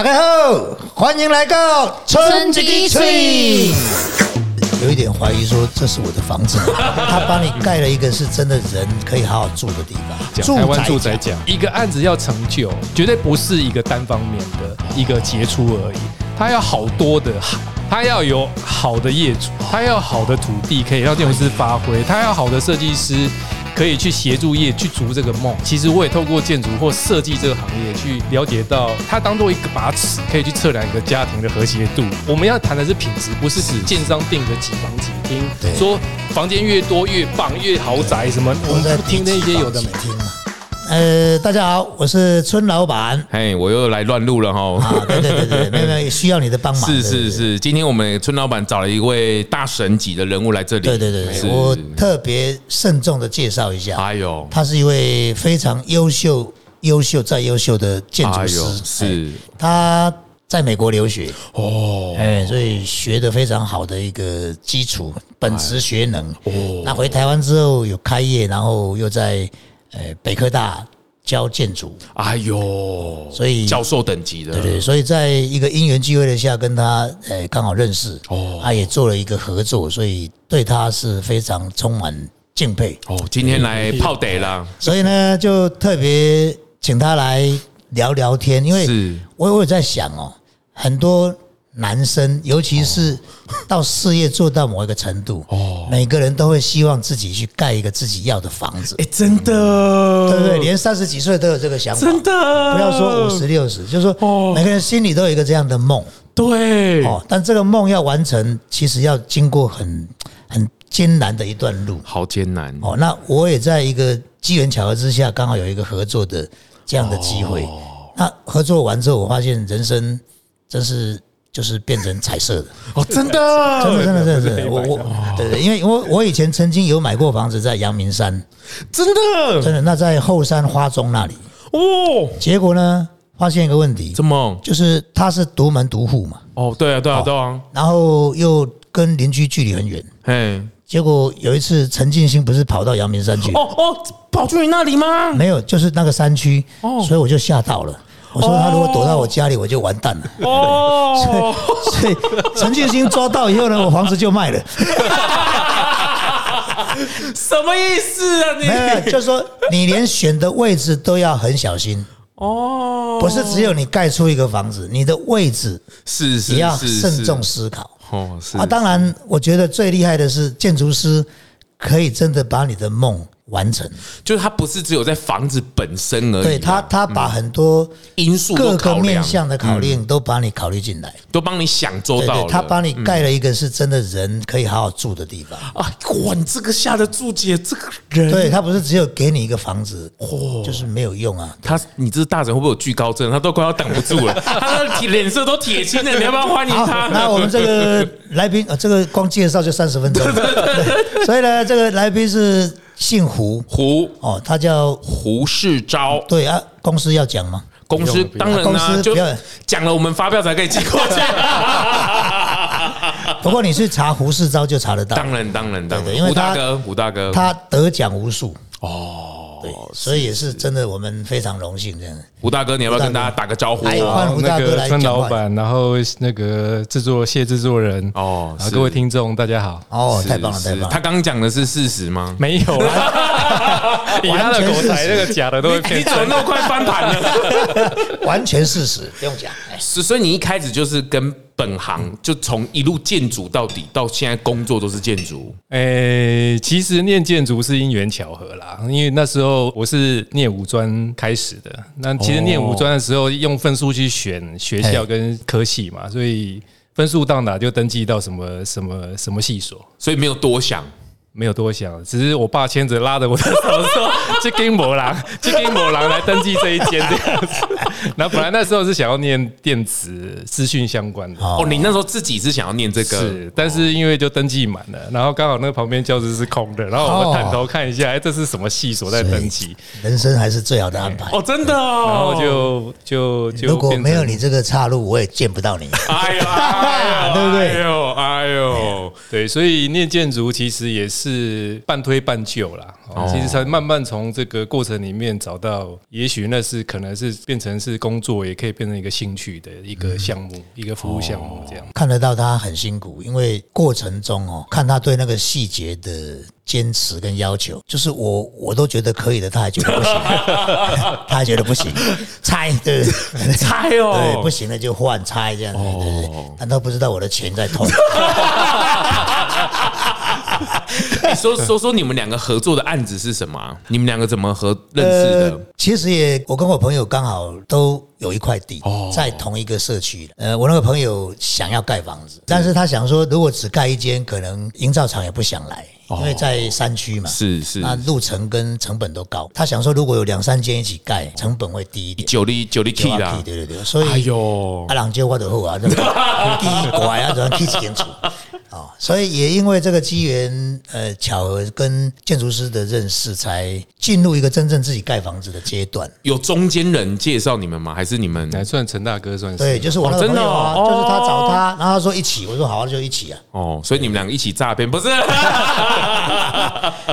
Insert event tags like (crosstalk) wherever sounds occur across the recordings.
大家好，欢迎来到春季翠。有一点怀疑说这是我的房子，(laughs) 他帮你盖了一个是真的人可以好好住的地方。住台湾住宅讲，一个案子要成就，绝对不是一个单方面的一个杰出而已，他要好多的好，它要有好的业主，他要好的土地可以让建筑师发挥，他要好的设计师。可以去协助业去逐这个梦。其实我也透过建筑或设计这个行业去了解到，它当做一个把尺，可以去测量一个家庭的和谐度。我们要谈的是品质，不是指建商定的几房几厅，说房间越多越棒越豪宅什么。我们不听那些有的没听嘛。呃，大家好，我是村老板。嘿，我又来乱录了哈。啊，对对对对，没有没有，需要你的帮忙。是是是，今天我们村老板找了一位大神级的人物来这里。对对对，我特别慎重的介绍一下。哎呦，他是一位非常优秀、优秀再优秀的建筑师。是，他在美国留学哦，哎，所以学的非常好的一个基础本职学能。哦，那回台湾之后有开业，然后又在。呃，北科大教建筑，哎呦，所以教授等级的，对对，所以在一个因缘机会的下，跟他呃刚好认识，哦，他也做了一个合作，所以对他是非常充满敬佩。哦，今天来泡得了，所以呢，就特别请他来聊聊天，因为我我有在想哦，很多。男生，尤其是到事业做到某一个程度，哦，每个人都会希望自己去盖一个自己要的房子。哎，真的，对不对？连三十几岁都有这个想法，真的。不要说五十六十，就是说，每个人心里都有一个这样的梦。对，哦，但这个梦要完成，其实要经过很很艰难的一段路，好艰难。哦，那我也在一个机缘巧合之下，刚好有一个合作的这样的机会。那合作完之后，我发现人生真是。就是变成彩色的。(laughs) 哦，真的，真的，真的，真的，我我，对对，因为我我以前曾经有买过房子在阳明山，真的，真的，那在后山花中那里。哦，结果呢，发现一个问题，怎么？就是它是独门独户嘛，哦，对啊，对啊，对啊，然后又跟邻居距离很远，嘿，结果有一次陈进兴不是跑到阳明山去，哦哦，跑去你那里吗？没有，就是那个山区，哦，所以我就吓到了。我说他如果躲到我家里，我就完蛋了。哦，所以陈建新抓到以后呢，我房子就卖了。什么意思啊？你没有，就是说你连选的位置都要很小心。哦，不是只有你盖出一个房子，你的位置是是也要慎重思考。哦，是啊，当然，我觉得最厉害的是建筑师可以真的把你的梦。完成，就是他不是只有在房子本身而已，对他，他把很多因素、各个面向的考虑都把你考虑进来，都帮你想周到。他帮你盖了一个是真的人可以好好住的地方啊！哇，你这个下的注解，这个人，对他不是只有给你一个房子，嚯，就是没有用啊！他，你这大人会不会有惧高症？他都快要挡不住了，(laughs) 他的脸色都铁青了，你要不要欢迎他？那我们这个 (laughs) 来宾啊，这个光介绍就三十分钟，所以呢，这个来宾是。姓胡胡哦，他叫胡世昭。对啊，公司要讲吗？公司当然啦，就讲了，我们发票才可以寄过去。不过你是查胡世昭就查得到。当然，当然，当然，因为胡大哥，胡大哥，他得奖无数哦。对，所以也是真的，我们非常荣幸这样。胡大哥，你要不要跟大家打个招呼？欢迎吴大哥来孙老板，然后那个制作谢制作人哦，各位听众大家好。哦，太棒了，太棒了。他刚刚讲的是事实吗？没有啦，(laughs) (laughs) 以他的口才，那个假的都会骗。你怎么那么快翻盘了？(laughs) 完全事实，不用讲。是，所以你一开始就是跟。本行就从一路建筑到底，到现在工作都是建筑。诶，其实念建筑是因缘巧合啦，因为那时候我是念五专开始的。那其实念五专的时候，用分数去选学校跟科系嘛，所以分数到哪就登记到什么什么什么系所，所以没有多想。没有多想，只是我爸牵着拉着我的手说：“ (laughs) 去跟某郎，去跟某郎来登记这一间这样子。” (laughs) 然后本来那时候是想要念电子资讯相关的哦，你那时候自己是想要念这个，是，但是因为就登记满了，然后刚好那个旁边教室是空的，然后我们探头看一下，哎，这是什么系所在登记？人生还是最好的安排哦，真的。然后就就就如果没有你这个岔路，我也见不到你。哎呀，(laughs) 对不对？哎呦，哎呦，对，所以念建筑其实也是。是半推半就啦，其实才慢慢从这个过程里面找到，也许那是可能是变成是是工作，也可以变成一个兴趣的一个项目，一个服务项目这样。看得到他很辛苦，因为过程中哦，看他对那个细节的坚持跟要求，就是我我都觉得可以的，他还觉得不行，(laughs) 他还觉得不行，拆对。猜 (laughs) 对，哦不，行了就换拆这样。子，对对对，但他不知道我的钱在痛。(laughs) (laughs) 哎说说说你们两个合作的案子是什么啊？你们两个怎么合认识的？呃其实也，我跟我朋友刚好都有一块地，在同一个社区。呃，我那个朋友想要盖房子，但是他想说，如果只盖一间，可能营造厂也不想来，因为在山区嘛，是是那路程跟成本都高。他想说，如果有两三间一起盖，成本会低一点。九厘九厘对啦，对对，所以哎以呦阿郎叫我就好啊，这个第一拐啊，怎么去清楚哦，所以也因为这个机缘，呃，巧合跟建筑师的认识，才进入一个真正自己盖房子的阶段。有中间人介绍你们吗？还是你们？还算陈大哥算是对，就是我那个哦真的朋友啊，哦就是他找他，然后他说一起，我说好啊，就一起啊。哦，所以你们两个一起诈骗，不是？(laughs)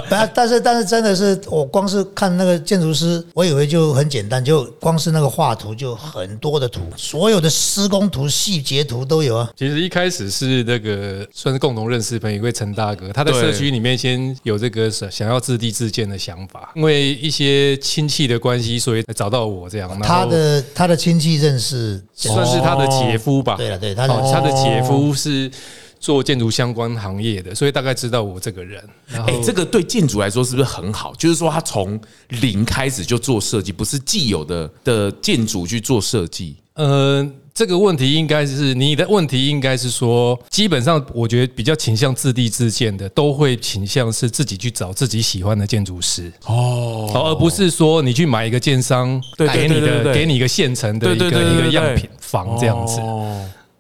但但是但是真的是，我光是看那个建筑师，我以为就很简单，就光是那个画图就很多的图，所有的施工图、细节图都有啊。其实一开始是那个算是共同认识朋友一位陈大哥，他在社区里面先有这个想想要自地自建的想法，因为一些亲戚的关系，所以找到我这样。他的他的亲戚认识，算是他的姐夫吧，对了，对，他的哦，他的姐夫是做建筑相关行业的，所以大概知道我这个人。哎，这个对建筑来说是不是很好？就是说，他从零开始就做设计，不是既有的的建筑去做设计。呃，这个问题应该是你的问题，应该是说，基本上我觉得比较倾向自立自建的，都会倾向是自己去找自己喜欢的建筑师哦，而不是说你去买一个建商给你的给你一个现成的一个一个样品房这样子。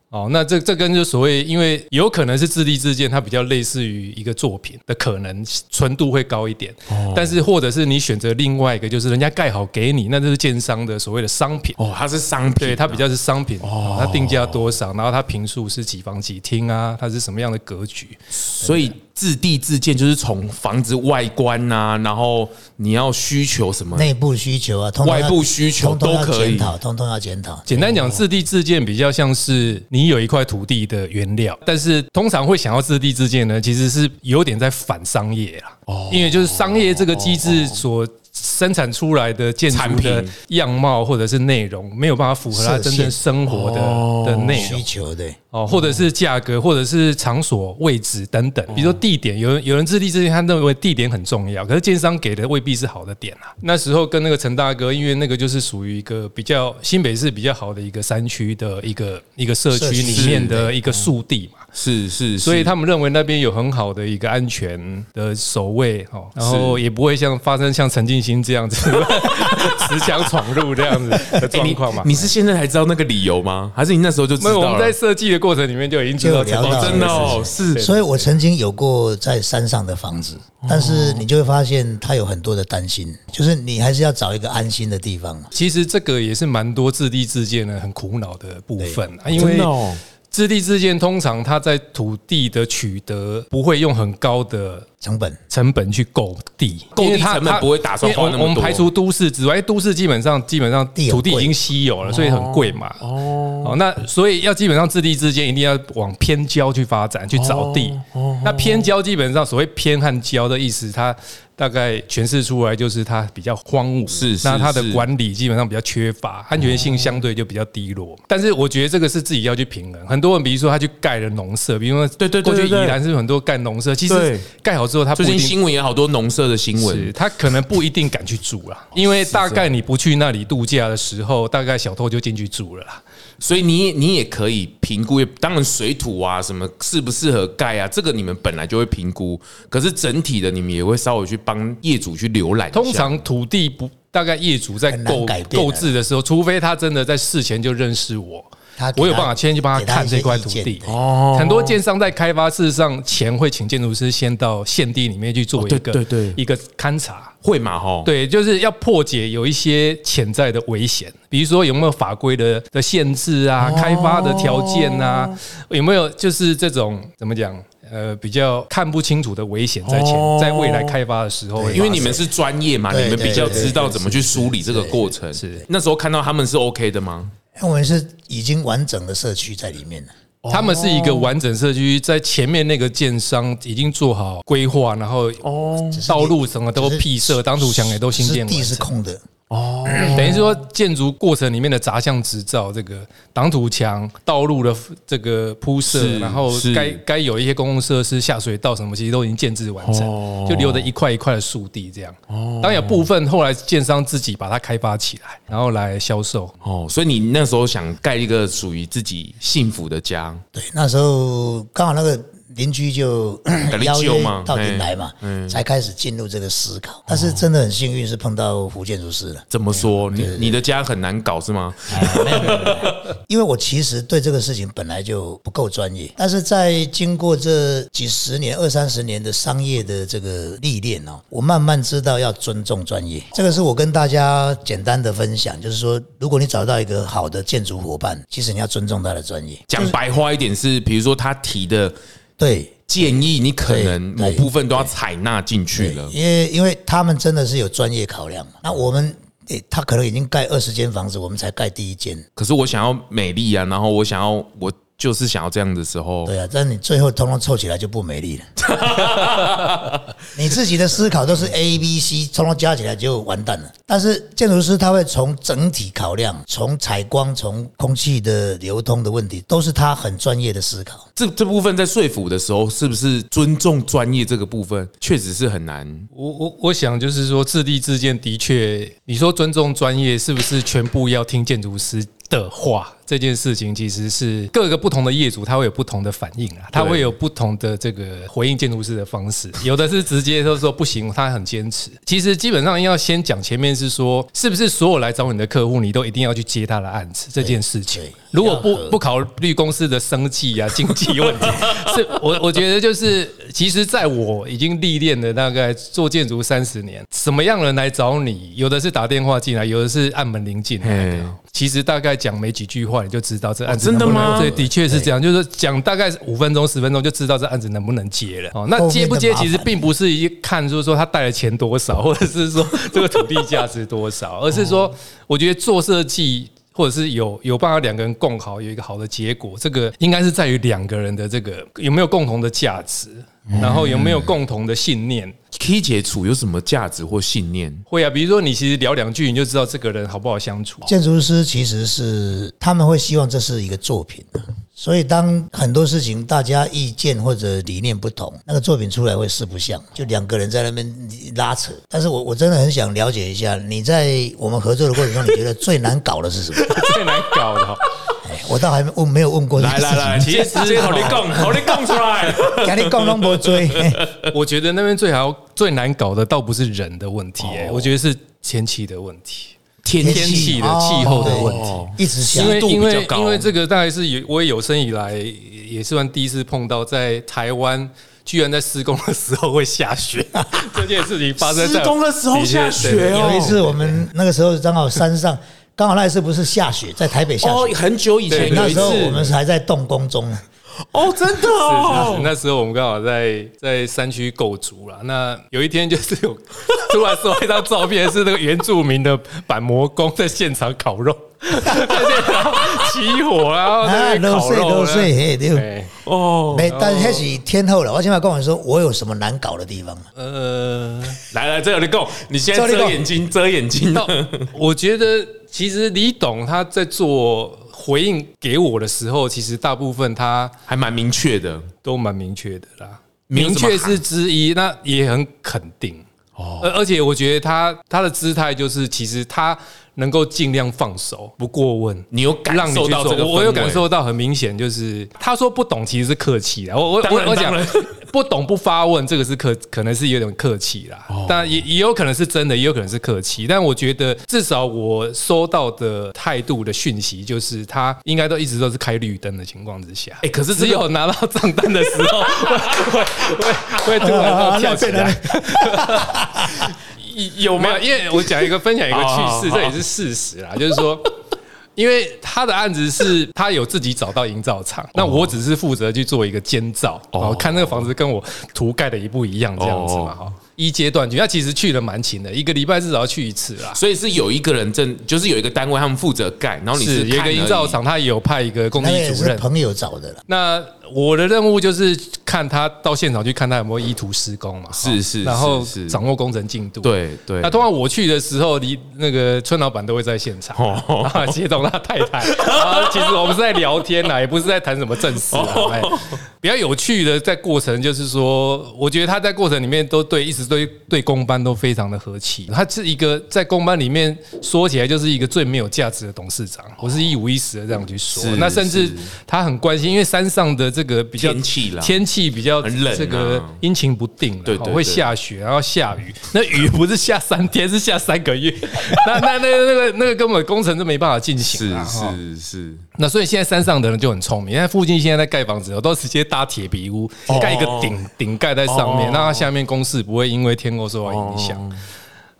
哦哦，那这这跟就所谓，因为有可能是自立自建，它比较类似于一个作品的可能纯度会高一点，但是或者是你选择另外一个，就是人家盖好给你，那就是建商的所谓的商品。哦，它是商品，对，它比较是商品，哦，它定价多少，然后它平数是几房几厅啊，它是什么样的格局？所以自地自建就是从房子外观呐、然后你要需求什么，内部需求啊，通通外部需求通通要都可以检讨，通通要检讨。简单讲，自地自建比较像是你有一块土地的原料，但是通常会想要自地自建呢，其实是有点在反商业啦。哦，因为就是商业这个机制所生产出来的建筑的样貌或者是内容，没有办法符合他真正生活的的内容需。求的，哦，或者是价格，或者是场所位置等等。比如说地点，有人有人自立自建，他认为地点很重要，可是建商给的未必是好的点啊。那时候跟那个陈大哥，因为那个就是属于一个比较新北市比较好的一个山区的一个一个社区社区里面的一个速地嘛。是是，所以他们认为那边有很好的一个安全的守卫哦，然后也不会像发生像陈进兴这样子 (laughs) 持枪闯入这样子的 (laughs) 状况嘛。你是现在才知道那个理由吗？还是你那时候就知没有，道了？我们在设计的过程里面就已经知道真的哦，是所以我曾经有过在山上的房子，但是你就会发现他有很多的担心，就是你还是要找一个安心的地方。其实这个也是蛮多自立自建的很苦恼的部分啊，因为真的哦，自地自建通常它在土地的取得不会用很高的成本。成本去购地，购地因为它成本它不会打算因为花那么多。我们排除都市之外，因为都市基本上基本上土地已经稀有了，所以很贵嘛。哦，那所以要基本上自地自建，一定要往偏郊去发展，去找地。那偏郊基本上所谓偏和郊的意思，它大概诠释出来就是它比较荒芜，是是那它的管理基本上比较缺乏，安全性相对就比较低落。但是我觉得这个是自己要去平衡。很多人比如说他去盖了农舍，比如说对对对过去宜兰是很多盖农舍，其对。实盖好之后他不一定最近新闻也好多农舍的新是闻，他可能不一定敢去住啦，(laughs) 因为大概你不去那里度假的时候，大概小偷就进去住了啦。所以你你也可以评估，当然水土啊什么适不适合盖啊，这个你们本来就会评估，可是整体的你们也会稍微去帮业主去浏览。通常土地不大概业主在购购置的时候，除非他真的在事前就认识我。我有办法先去帮他看这块土地。哦很多建商在开发，事实上钱会请建筑师先到现地里面去做一个对对一个勘察。会嘛吼？，对，就是要破解有一些潜在的危险，比如说有没有法规的的限制啊，开发的条件啊，有没有就是这种怎么讲？呃，比较看不清楚的危险在前哦，在未来开发的时候因为你们是专业嘛，你们比较知道怎么去梳理这个过程。是那时候看到他们是 OK 的吗？因为我们是已经完整的社区在里面了。他们是一个完整社区，在前面那个建商已经做好规划，然后哦道路什么都辟设，当土墙也都新建完成。是空的，哦，(clears throat) 等于说建筑过程里面的杂项执照，这个挡土墙、道路的这个铺设，然后是。该该有一些公共设施、下水道什么，其实都已经建制完哦。成，就留着一块一块的树地这样。哦。当然有部分后来建商自己把它开发起来，然后来销售。哦，所以你那时候想盖一个属于自己幸福的家，对，那时候刚好那个邻居就你 (coughs) 邀约到顶来嘛，嗯才开始进入这个思考。但是真的很幸运，是碰到福建筑师了。怎么说？你你的家很难搞是吗？没有没有 (laughs) 因为我其实对这个事情本来就不够专业，但是在经过这几十年、二三十年的商业的这个历练哦，我慢慢知道要尊重专业。这个是我跟大家简单的分享，就是说，如果你找到一个好的建筑伙伴，其实你要尊重他的专业。讲白话一点是，比如说他提的对，建议，你可能某部分都要采纳进去了。因为因为他们真的是有专业考量嘛。那我们诶，他可能已经盖二十间房子，我们才盖第一间。可是我想要美丽啊，然后我想要，我就是想要这样的时候，对啊，但你最后通通凑起来就不美丽了。(laughs) 你自己的思考都是 A、B、C，通通加起来就完蛋了。但是建筑师他会从整体考量，从采光、从空气的流通的问题，都是他很专业的思考。这这部分在说服的时候，是不是尊重专业这个部分，确实是很难。我我我想就是说，自立自建的确，你说尊重专业，是不是全部要听建筑师的话？这件事情其实是各个不同的业主，他会有不同的反应啊，他会有不同的这个回应建筑师的方式。有的是直接就说不行，他很坚持。其实基本上要先讲前面是说，是不是所有来找你的客户，你都一定要去接他的案子这件事情？如果不不考虑公司的生计啊、经济问题，(laughs) 是我我觉得就是，其实在我已经历练了大概做建筑三十年，什么样人来找你，有的是打电话进来，有的是按门铃进来的。其实大概讲没几句话，你就知道这案子哦真的吗？对，的确是这样，就是讲大概五分钟、十分钟就知道这案子能不能接了。哦，那接不接其实并不是一看，就是说他带的钱多少，或者是说这个土地价值多少，而是说，我觉得做设计。或者是有有办法两个人共好，有一个好的结果，这个应该是在于两个人的这个有没有共同的价值，然后有没有共同的信念。K 解处有什么价值或信念？会啊，比如说你其实聊两句，你就知道这个人好不好相处。建筑师其实是他们会希望这是一个作品啊所以当很多事情大家意见或者理念不同，那个作品出来会四不像，就两个人在那边拉扯。但是我我真的很想了解一下，你在我们合作的过程中，你觉得最难搞的是什么？(laughs) 最难搞的哈，哎我倒还没问没有问过这个事情，(laughs) 其实这好你讲，(laughs) 好你讲出来。跟你讲拢无追。(laughs) 我觉得那边最好最难搞的倒不是人的问题、哎，哦我觉得是天气的问题，天天气的气候的问题。哦一直下因为因为因为这个大概是有我也有生以来也算第一次碰到在台湾。居然在施工的时候会下雪，这件事情发生在施工的时候下雪哦有一次我们那个时候刚好山上，刚好那一次不是下雪，在台北下雪哦，雪，很久以前有一那时候我次们还在动工中呢。哦，真的 (laughs) 是哦，那时候我们刚好在在山区构筑了。那有一天就是有突然收到一张照片，是那个原住民的板模工在现场烤肉，在现场起火，然后在烤肉呢。漏水，嘿对。哎哦，没，但是那是天后了。我现在跟我说，我有什么难搞的地方吗？呃，来来，这有你讲，你现在这有你讲遮眼睛，遮眼睛。我觉得其实李董他在做回应给我的时候，其实大部分他还蛮明确的。都蛮明确的啦。明确是之一，那也很肯定。哦，而而且我觉得他他的姿态就是，其实他能够尽量放手，不过问。你有感受到这个？我我有感受到很明显，就是他说不懂其实是客气的。我我我我讲，(laughs) 不懂不发问，这个是客，可能是有点客气啦。当然也也有可能是真的，也有可能是客气。但我觉得至少我收到的态度的讯息，就是他应该都一直都是开绿灯的情况之下。哎，可是只有拿到账单的时候，(laughs) 会会会突然跳 (laughs) 起来。有没有？因为我讲一个分享一个趣事，这也是事实啦，就是说。因为他的案子是他有自己找到营造厂，那我只是负责去做一个监造，哦，看那个房子跟我图盖的一不一样这样子嘛，哈。一阶段去，他其实去的蛮勤的，一个礼拜至少要去一次啦。所以是有一个人正，就是有一个单位他们负责盖，然后你是有一个营造厂，他也有派一个工地主任，朋友找的了。那我的任务就是看他到现场去看他有没有依图施工嘛，是是，然后掌握工程进度。对对。那通常我去的时候，离那个村老板都会在现场，然后接动他太太。(laughs) 其实我们是在聊天啦，也不是在谈什么正事啊。比较有趣的在过程就是说，我觉得他在过程里面都对，一直对对公班都非常的和气。他是一个在公班里面说起来就是一个最没有价值的董事长，我是一五一十的这样去说。那甚至他很关心，因为山上的这个比较天气天气比较冷，这个阴晴不定，对会下雪，然后下雨。(laughs) 那雨不是下三天，是下三个月。(laughs) 那那那那个那个根本工程就没办法进行。是是是。那所以现在山上的人就很聪明，因为附近现在在盖房子，都直接搭铁皮屋，盖一个顶顶盖在上面，让它下面公司不会因为天候受到影响。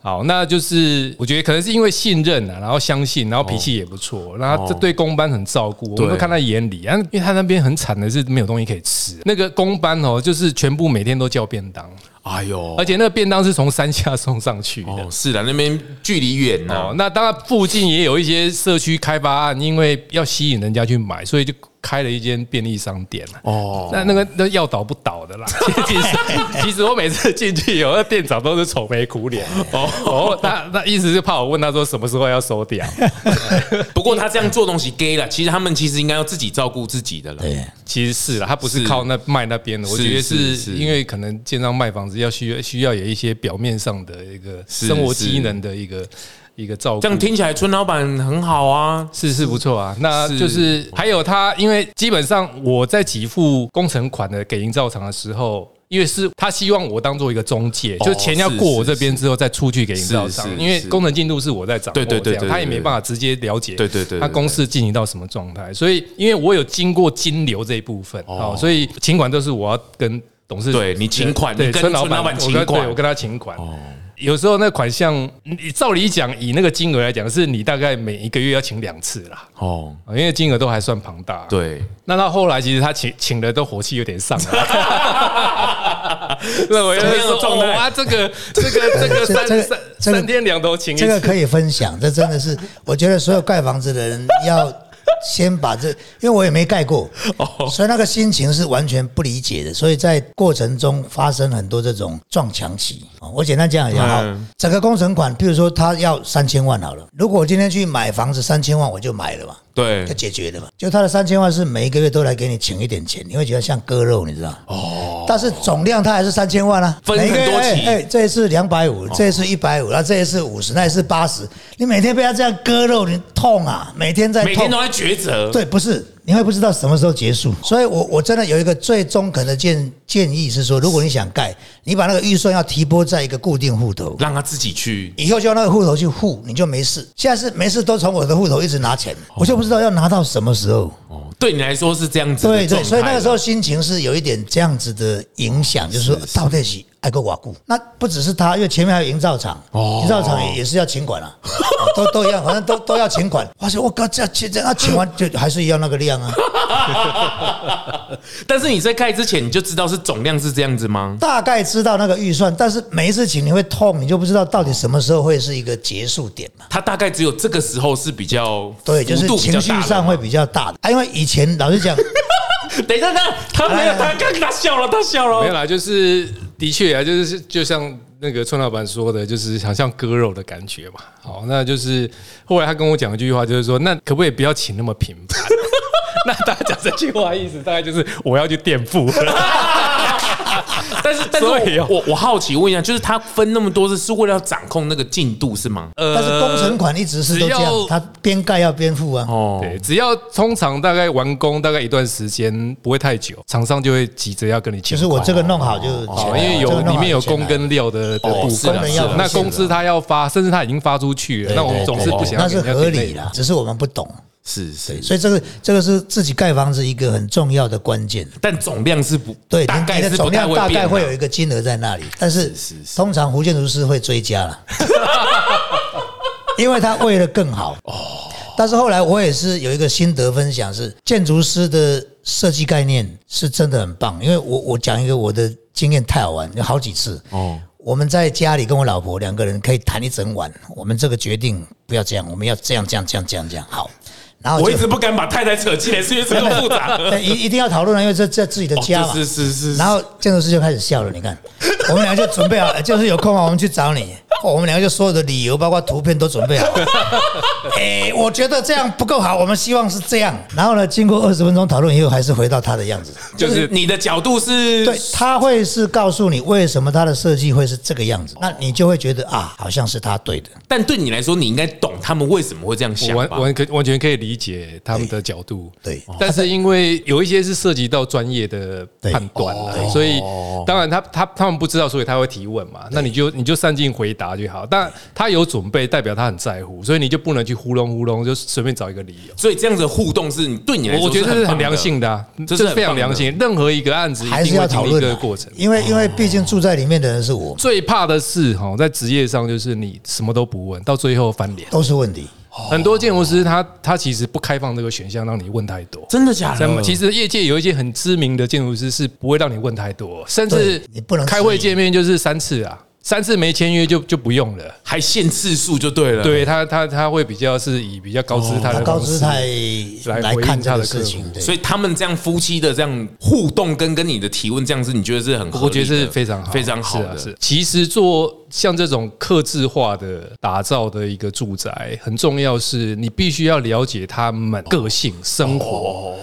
好，那就是我觉得可能是因为信任啊，然后相信，然后脾气也不错，然后这对公班很照顾，我们都看在眼里。啊因为他那边很惨的是没有东西可以吃，那个公班哦，就是全部每天都叫便当。哎呦！而且那个便当是从山下送上去的。是的，那边距离远呢。那当然附近也有一些社区开发案，因为要吸引人家去买，所以就。开了一间便利商店哦，那那个那要倒不倒的啦。(laughs) 其实其实我每次进去，有那店长都是愁眉苦脸哦。哦，那那意思是怕我问他说什么时候要收掉。(laughs) 不过他这样做东西 gay 了，其实他们其实应该要自己照顾自己的了。对，其实是了，他不是靠那卖那边的。我觉得是因为可能建商卖房子要需要需要有一些表面上的一个生活机能的一个。一个照顾，这样听起来村老板很好啊，是是不错啊。那就是还有他，因为基本上我在给付工程款的给营造厂的时候，因为是他希望我当做一个中介，就钱要过我这边之后再出去给营造厂，因为工程进度是我在掌握，对对对，他也没办法直接了解，对对对，他公司进行到什么状态。所以因为我有经过金流这一部分，哦，所以请款都是我要跟董事，对你请款，你跟村老板请款，我跟他请款。有时候那款项，你照理讲，以那个金额来讲，是你大概每一个月要请两次啦。哦，因为金额都还算庞大。对，那到后来其实他请请的都火气有点上了。(laughs) 那我要说，哇，这个这个这个三三三天两头请，这个可以分享。这真的是，我觉得所有盖房子的人要。(laughs) 先把这，因为我也没盖过，所以那个心情是完全不理解的。所以在过程中发生很多这种撞墙期。我简单讲一下哈，整个工程款，譬如说他要三千万好了，如果我今天去买房子三千万，我就买了嘛。对，就解决了嘛。就他的三千万是每一个月都来给你请一点钱，你会觉得像割肉，你知道？哦。但是总量它还是三千万啊，分很多期。哎，这一次两百五，这一次一百五，那这一次五十，那一次八十。你每天被他这样割肉，你痛啊！每天在，每天都在抉择。对，不是。你会不知道什么时候结束，所以我我真的有一个最中肯的建建议是说，如果你想盖，你把那个预算要提拨在一个固定户头，让他自己去，以后就用那个户头去付，你就没事。现在是没事都从我的户头一直拿钱，我就不知道要拿到什么时候。哦，对你来说是这样子，对对，所以那个时候心情是有一点这样子的影响，就是说到底是爱个瓦固，那不只是他，因为前面还有营造厂，营造厂也是要请款啊，(laughs) 都都一样，反正都都要请款。而且我靠，这这这，那请完就还是一样那个量啊。(laughs) 但是你在盖之前你就知道是总量是这样子吗？大概知道那个预算，但是每一次请你会痛，你就不知道到底什么时候会是一个结束点嘛？他大概只有这个时候是比较对，就是情绪上会比较大的。因为以前老实讲，(laughs) 等一下，他他没有，他刚他笑了，他笑了，没有啦，就是的确啊，就是就像那个村老板说的，就是好像割肉的感觉嘛。好，那就是后来他跟我讲一句话，就是说，那可不可以不要请那么频繁？(laughs) 那大家讲这句话意思大概就是我要去垫付。(laughs) (laughs) (laughs) 但是但是我我我好奇问一下，就是他分那么多次是为了要掌控那个进度是吗？呃但是工程款一直是都这样他边盖要边付啊。哦，对，只要通常大概完工大概一段时间，不会太久，厂商就会急着要跟你签款。就是我这个弄好就哦钱来，因为有里面有工跟料的的部分是那工资他要发，甚至他已经发出去了，那我们总是不想要那是合理的，只是我们不懂。是是，所以这个这个是自己盖房子一个很重要的关键。但总量是不对，大概你的是不太总量大概变的会有一个金额在那里，但是通常胡建筑师会追加了，(laughs) 因为他为了更好。哦。但是后来我也是有一个心得分享，是建筑师的设计概念是真的很棒，因为我我讲一个我的经验太好玩，有好几次。哦，我们在家里跟我老婆两个人可以谈一整晚，我们这个决定不要这样，我们要这样这样这样这样这样好。然后我一直不敢把太太扯进来，是因为这么复杂。(laughs) 一一定要讨论了，因为这这自己的家嘛。哦是是是是，然后建筑师就开始笑了，你看，我们俩就准备好，呃就是有空啊，我们去找你。(laughs) 哦我们两个就所有的理由，包括图片都准备好。(laughs) 哎，我觉得这样不够好，我们希望是这样。然后呢，经过二十分钟讨论以后，还是回到他的样子。就是你的角度是对，他会是告诉你为什么他的设计会是这个样子，那你就会觉得啊，好像是他对的。但对你来说，你应该懂他们为什么会这样我想吧？完完可完全可以理解他们的角度，对但是因为有一些是涉及到专业的判断所以当然他他他们不知道，所以他会提问嘛，那你就你就善尽回答就好。但他有准备，代表他很在乎，所以你就不能去糊弄糊弄，就随便找一个理由。所以这样子的互动是你对你来说，我觉得这是很良性的、啊，这是非常良性。任何一个案子还是一定要讨论的个过程。因为因为毕竟住在里面的人是我，最怕的是哈，在职业上就是你什么都不问，到最后翻脸。都是问题。很多建筑师他他其实不开放这个选项，让你问太多。真的假的？其实业界有一些很知名的建筑师是不会让你问太多，甚至你不能开会见面就是三次啊，三次没签约就就不用了。还限次数就对了。对他他他会比较是以比较高姿态他的高姿态来来看他的事情所以他们这样夫妻的这样互动跟跟你的提问这样子，你觉得是很？我觉得是非常好，非常好是啊的。是其实做像这种克制化的打造的一个住宅，很重要是你必须要了解他们个性、生活。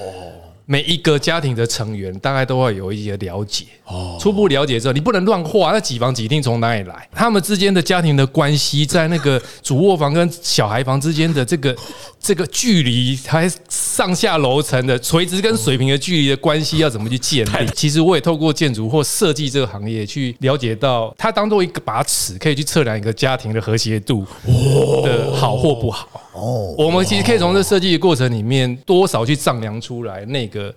每一个家庭的成员大概都会有一些了解，哦。初步了解之后，你不能乱画那几房几厅从哪里来，他们之间的家庭的关系，在那个主卧房跟小孩房之间的这个 (laughs) 这个距离，还上下楼层的垂直跟水平的距离的关系要怎么去建立？其实我也透过建筑或设计这个行业去了解到，它当做一个把尺，可以去测量一个家庭的和谐度的好或不好。哦，我们其实可以从这设计的过程里面，多少去丈量出来那个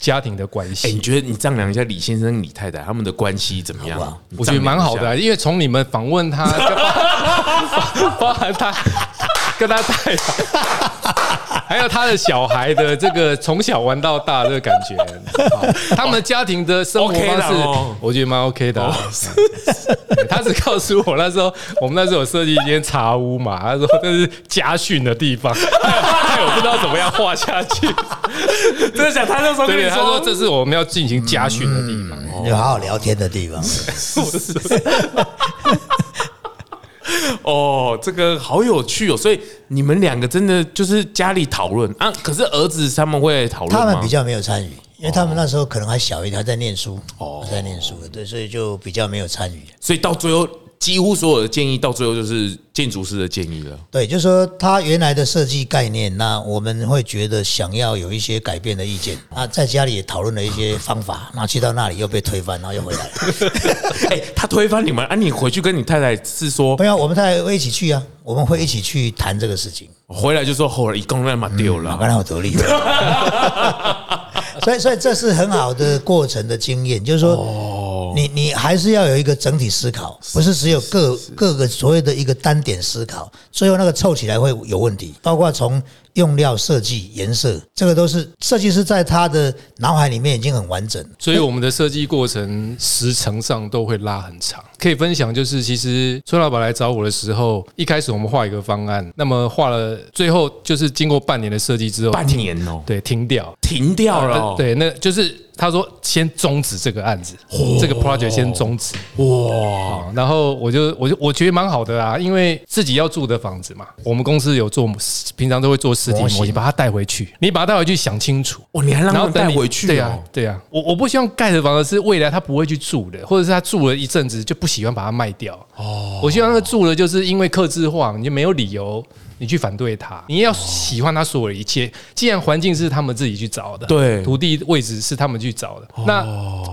家庭的关哎，系你。觉得你丈量一下李先生、李太太他们的关系怎么样我觉得蛮好的。因为从你们访问他，包包含他跟他太太，还有他的小孩的这个从小玩到大这个感觉，好他们家庭的生活方式我觉得蛮 OK 的啊。(laughs) 他只告诉我那时候，我们那时候有设计一间茶屋嘛，他说这是家训的地方，害我不知道怎么样画下去。(laughs) 真的想他那时候跟对，你他说说，这是我们要进行家训的地方。有好好聊天的地方。(laughs) 哦，这个好有趣哦。所以你们两个真的就是家里讨论啊？可是儿子他们会讨论吗？他们比较没有参与，因为他们那时候可能还小一点，还在念书，哦，在念书的，对，所以就比较没有参与。所以到最后，几乎所有的建议到最后就是建筑师的建议了。对，就是说他原来的设计概念，那我们会觉得想要有一些改变的意见，那在家里也讨论了一些方法，那去到那里又被推翻，然后又回来了。(laughs) 哎、他推翻你们啊？你回去跟你太太是说没有，我们太太会一起去啊，我们会一起去谈这个事情。回来就说后来一共那嘛丢啊，了。刚才我得力。所以，所以这是很好的过程的经验，就是说，你你还是要有一个整体思考，不是只有各各个所谓的一个单点思考，最后那个凑起来会有问题。包括从用料设计、颜色，这个都是设计师在他的脑海里面已经很完整。所以我们的设计过程时程上都会拉很长。可以分享，就是其实孙老板来找我的时候，一开始我们画一个方案，那么画了，最后就是经过半年的设计之后，半年哦，对，停掉，停掉了？哦，对，那就是他说先终止这个案子，这个 project 先终止，哇，啊，然后我就我就我觉得蛮好的啊，因为自己要住的房子嘛，我们公司有做，平常都会做实体模型，把它带回去，你把它带回去想清楚。哦，你还让他们然后等你带回去对啊哦，，对啊，我我不希望盖的房子是未来他不会去住的，或者是他住了一阵子就不喜欢把它卖掉。哦，我希望那个住了就是因为客制化，你就没有理由你去反对他，你要喜欢他所有的一切。既然环境是他们自己去找的，对。土地位置是他们去找的，那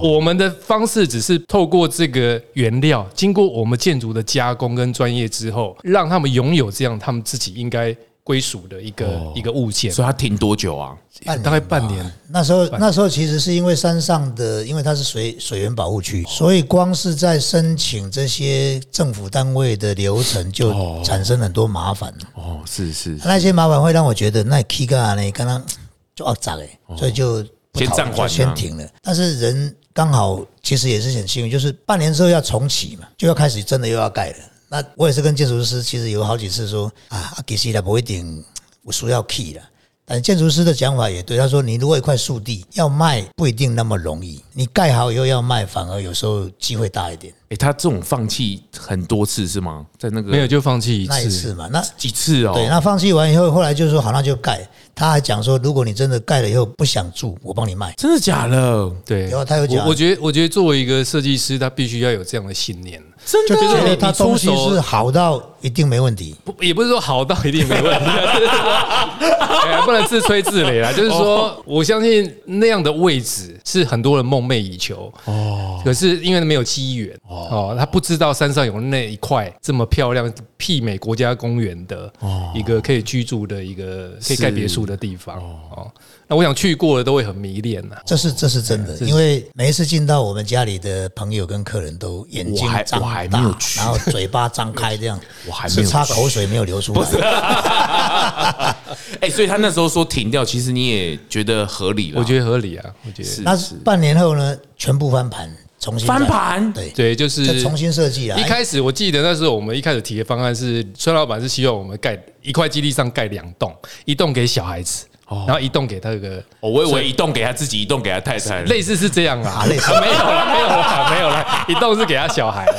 我们的方式只是透过这个原料，经过我们建筑的加工跟专业之后，让他们拥有这样他们自己应该归属的一个一个物件。所以它停多久啊？半年大概半年，那时候那时候其实是因为山上的，因为它是水水源保护区，所以光是在申请这些政府单位的流程就产生很多麻烦。哦，是是，那些麻烦会让我觉得那 K 个呢，刚刚就要砸哎，所以就先暂缓啊先停了。但是人刚好其实也是很幸运，就是半年之后要重启嘛，就要开始真的又要盖了。那我也是跟建筑师，其实有好几次说啊，其实也不一定我说要 key 了。但建筑师的讲法也对，他说你如果一块树地要卖不一定那么容易，你盖好以后要卖，反而有时候机会大一点。哎，他这种放弃很多次是吗？在那个没有就放弃一那一次次嘛，那几次哦？对，那放弃完以后，后来就说好，那就盖。他还讲说，如果你真的盖了以后不想住，我帮你卖。真的假的？对，然后他有讲我我觉得，我觉得作为一个设计师，他必须要有这样的信念。真就觉得他东西是好到一定没问题。不，也不是说好到一定没问题，(laughs) 不能自吹自擂啦。就是说，我相信那样的位置是很多人梦寐以求哦。可是因为没有机缘哦，他不知道山上有那一块这么漂亮、媲美国家公园的一个可以居住的一个可以盖别墅的地方哦。那我想去过的都会很迷恋呐。这是这是真的，因为每一次进到我们家里的朋友跟客人都眼睛张大然后嘴巴张开这样，(laughs) 我还没有是擦口水没有流出来。(laughs) 哎，所以他那时候说停掉，其实你也觉得合理了。我觉得合理啊，我觉得。是那半年后呢，全部翻盘，重新翻再盘？对，对，就是再重新设计啊。一开始我记得那时候我们一开始提的方案是，孙老板是希望我们盖一块基地上盖两栋，一栋给小孩子，然后一栋给他一个哦我以为一栋给他自己，一栋给他太太。类似是这样啊。啊，类似。没有了，没有了，没有了，一栋是给他小孩啦，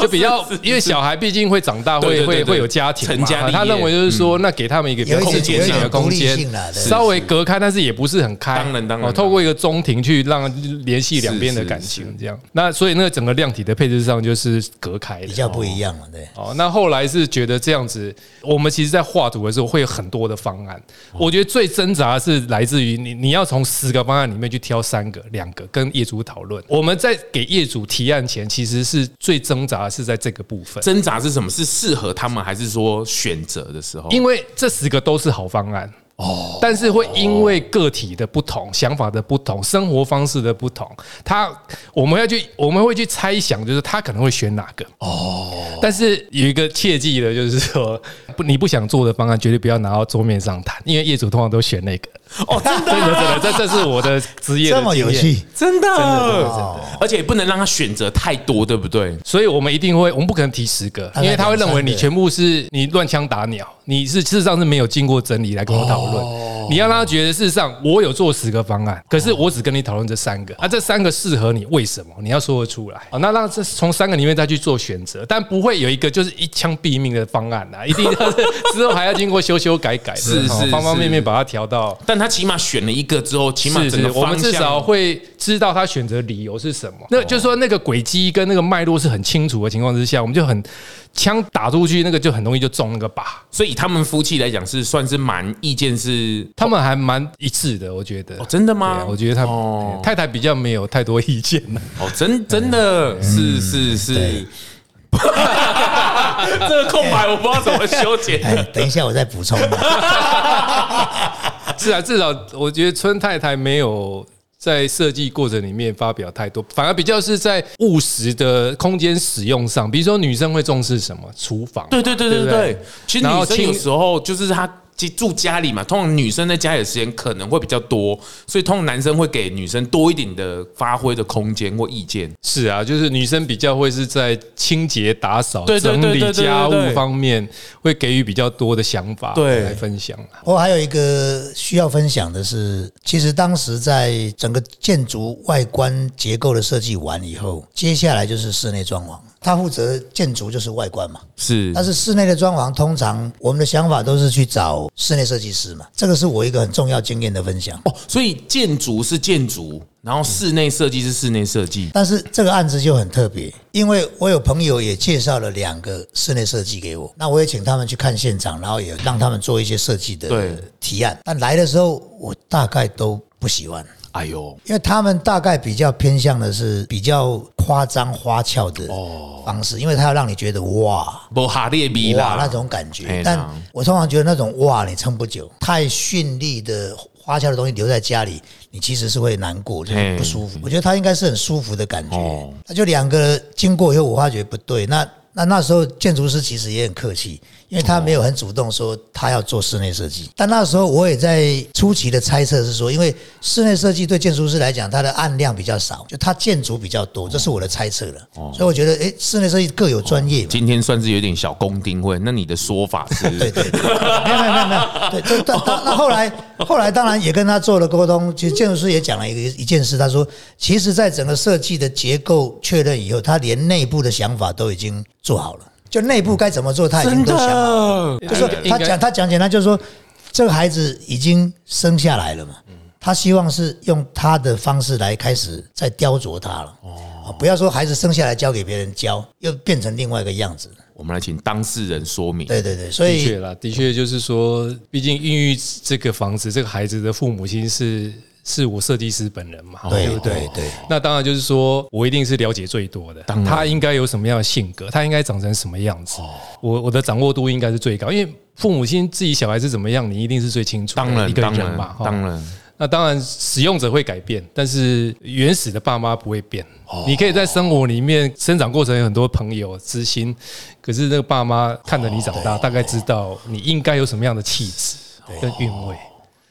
就比较因为小孩毕竟会长大，会会会有家庭嘛，成家他认为就是说，那给他们一个比较空间空间稍微隔开，但是也不是很开，当然当然。哦透过一个中庭去让联系两边的感情，这样，那所以那个整个量体的配置上就是隔开的。比。较不一样嘛，对。哦，那后来是觉得这样子，我们其实在画图的时候会有很多的方案。我觉得最挣扎是来自于你，你要从十个方案里面去挑三个、两个跟业主讨论。我们在给业主提案前，其实是最挣扎的是在这个部分，挣扎是什么？是适合他们，还是说选择的时候？因为这十个都是好方案。哦，但是会因为个体的不同、想法的不同、生活方式的不同，他我们要去我们会去猜想，就是他可能会选哪个。哦，但是有一个切记的，就是说不你不想做的方案，绝对不要拿到桌面上谈，因为业主通常都选那个。哦，真的真的真的，这这是我的职业的这么有。趣，真的，真的而且也不能让他选择太多，对不对？所以我们一定会，我们不可能提十个，因为他会认为你全部是你乱枪打鸟，你是事实上是没有经过整理来跟我讨论。哦你要让他觉得事实上我有做十个方案，可是我只跟你讨论这三个，啊，这三个适合你，为什么？你要说得出来。啊，那让这从三个里面再去做选择，但不会有一个就是一枪毙命的方案啊，(laughs) 一定要是之后还要经过修修改改，是是哦方方面面把它调到。但他起码选了一个之后，起码是是，整个我们至少会知道他选择理由是什么。那就是说，那个轨迹跟那个脉络是很清楚的情况之下，我们就很枪打出去，那个就很容易就中那个靶。所以以他们夫妻来讲是算是蛮意见是他们还蛮一致的，我觉得。哦，真的对吗啊？我觉得他哦太太比较没有太多意见了。(laughs) 哦，真真的是是是。(laughs) 这个空白我不知道怎么修剪。哎，等一下我再补充。(laughs) 是啊，至少我觉得春太太没有在设计过程里面发表太多，反而比较是在务实的空间使用上。比如说女生会重视什么？厨房嘛，对对对对不对，其实女生有时候就是她住家里嘛，通常女生在家里的时间可能会比较多，所以通常男生会给女生多一点的发挥的空间或意见。是啊，就是女生比较会是在清洁、打扫、整理家务方面会给予比较多的想法对来分享。我还有一个需要分享的是，其实当时在整个建筑外观结构的设计完以后，接下来就是室内装潢。他负责建筑就是外观嘛，是，但是室内的装潢通常我们的想法都是去找室内设计师嘛，这个是我一个很重要经验的分享。哦，所以建筑是建筑，然后室内设计是室内设计。但是这个案子就很特别，因为我有朋友也介绍了两个室内设计给我，那我也请他们去看现场，然后也让他们做一些设计的对提案。但来的时候，我大概都不喜欢。哎呦，因为他们大概比较偏向的是比较夸张花俏的方式，因为他要让你觉得哇不哈列比啦哇那种感哎觉。但我通常觉得那种哇你撑不久，太绚丽的花俏的东西留在家里，你其实是会难过，就是不舒服。我觉得他应该是很舒服的感觉哦。那就两个经过以后，我发觉不对，那。那那时候建筑师其实也很客气，因为他没有很主动说他要做室内设计。但那时候我也在初期的猜测是说，因为室内设计对建筑师来讲，它的案量比较少，就它建筑比较多，这是我的猜测了。所以我觉得，诶，室内设计各有专业嘛。今天算是有点小公丁会，那你的说法是？(laughs) 对对对，没有没有没有没有，对，这当当那后来后来当然也跟他做了沟通，其实建筑师也讲了一个一件事，他说，其实在整个设计的结构确认以后，他连内部的想法都已经做好了，就内部该怎么做，他已经都想好了。就说他讲他讲简单，就是说这个孩子已经生下来了嘛，他希望是用他的方式来开始在雕琢他了。哦，不要说孩子生下来交给别人教，又变成另外一个样子。我们来请当事人说明。对对对，所以的确啦，的确就是说，毕竟孕育这个房子，这个孩子的父母亲是是我设计师本人嘛，对不对对？对。那当然就是说我一定是了解最多的，他应该有什么样的性格，他应该长成什么样子，我我的掌握度应该是最高，因为父母亲自己小孩是怎么样，你一定是最清楚的当然一个人嘛，当然，那当然，使用者会改变，但是原始的爸妈不会变。你可以在生活里面生长过程有很多朋友知心，可是那个爸妈看着你长大，大概知道你应该有什么样的气质跟韵味。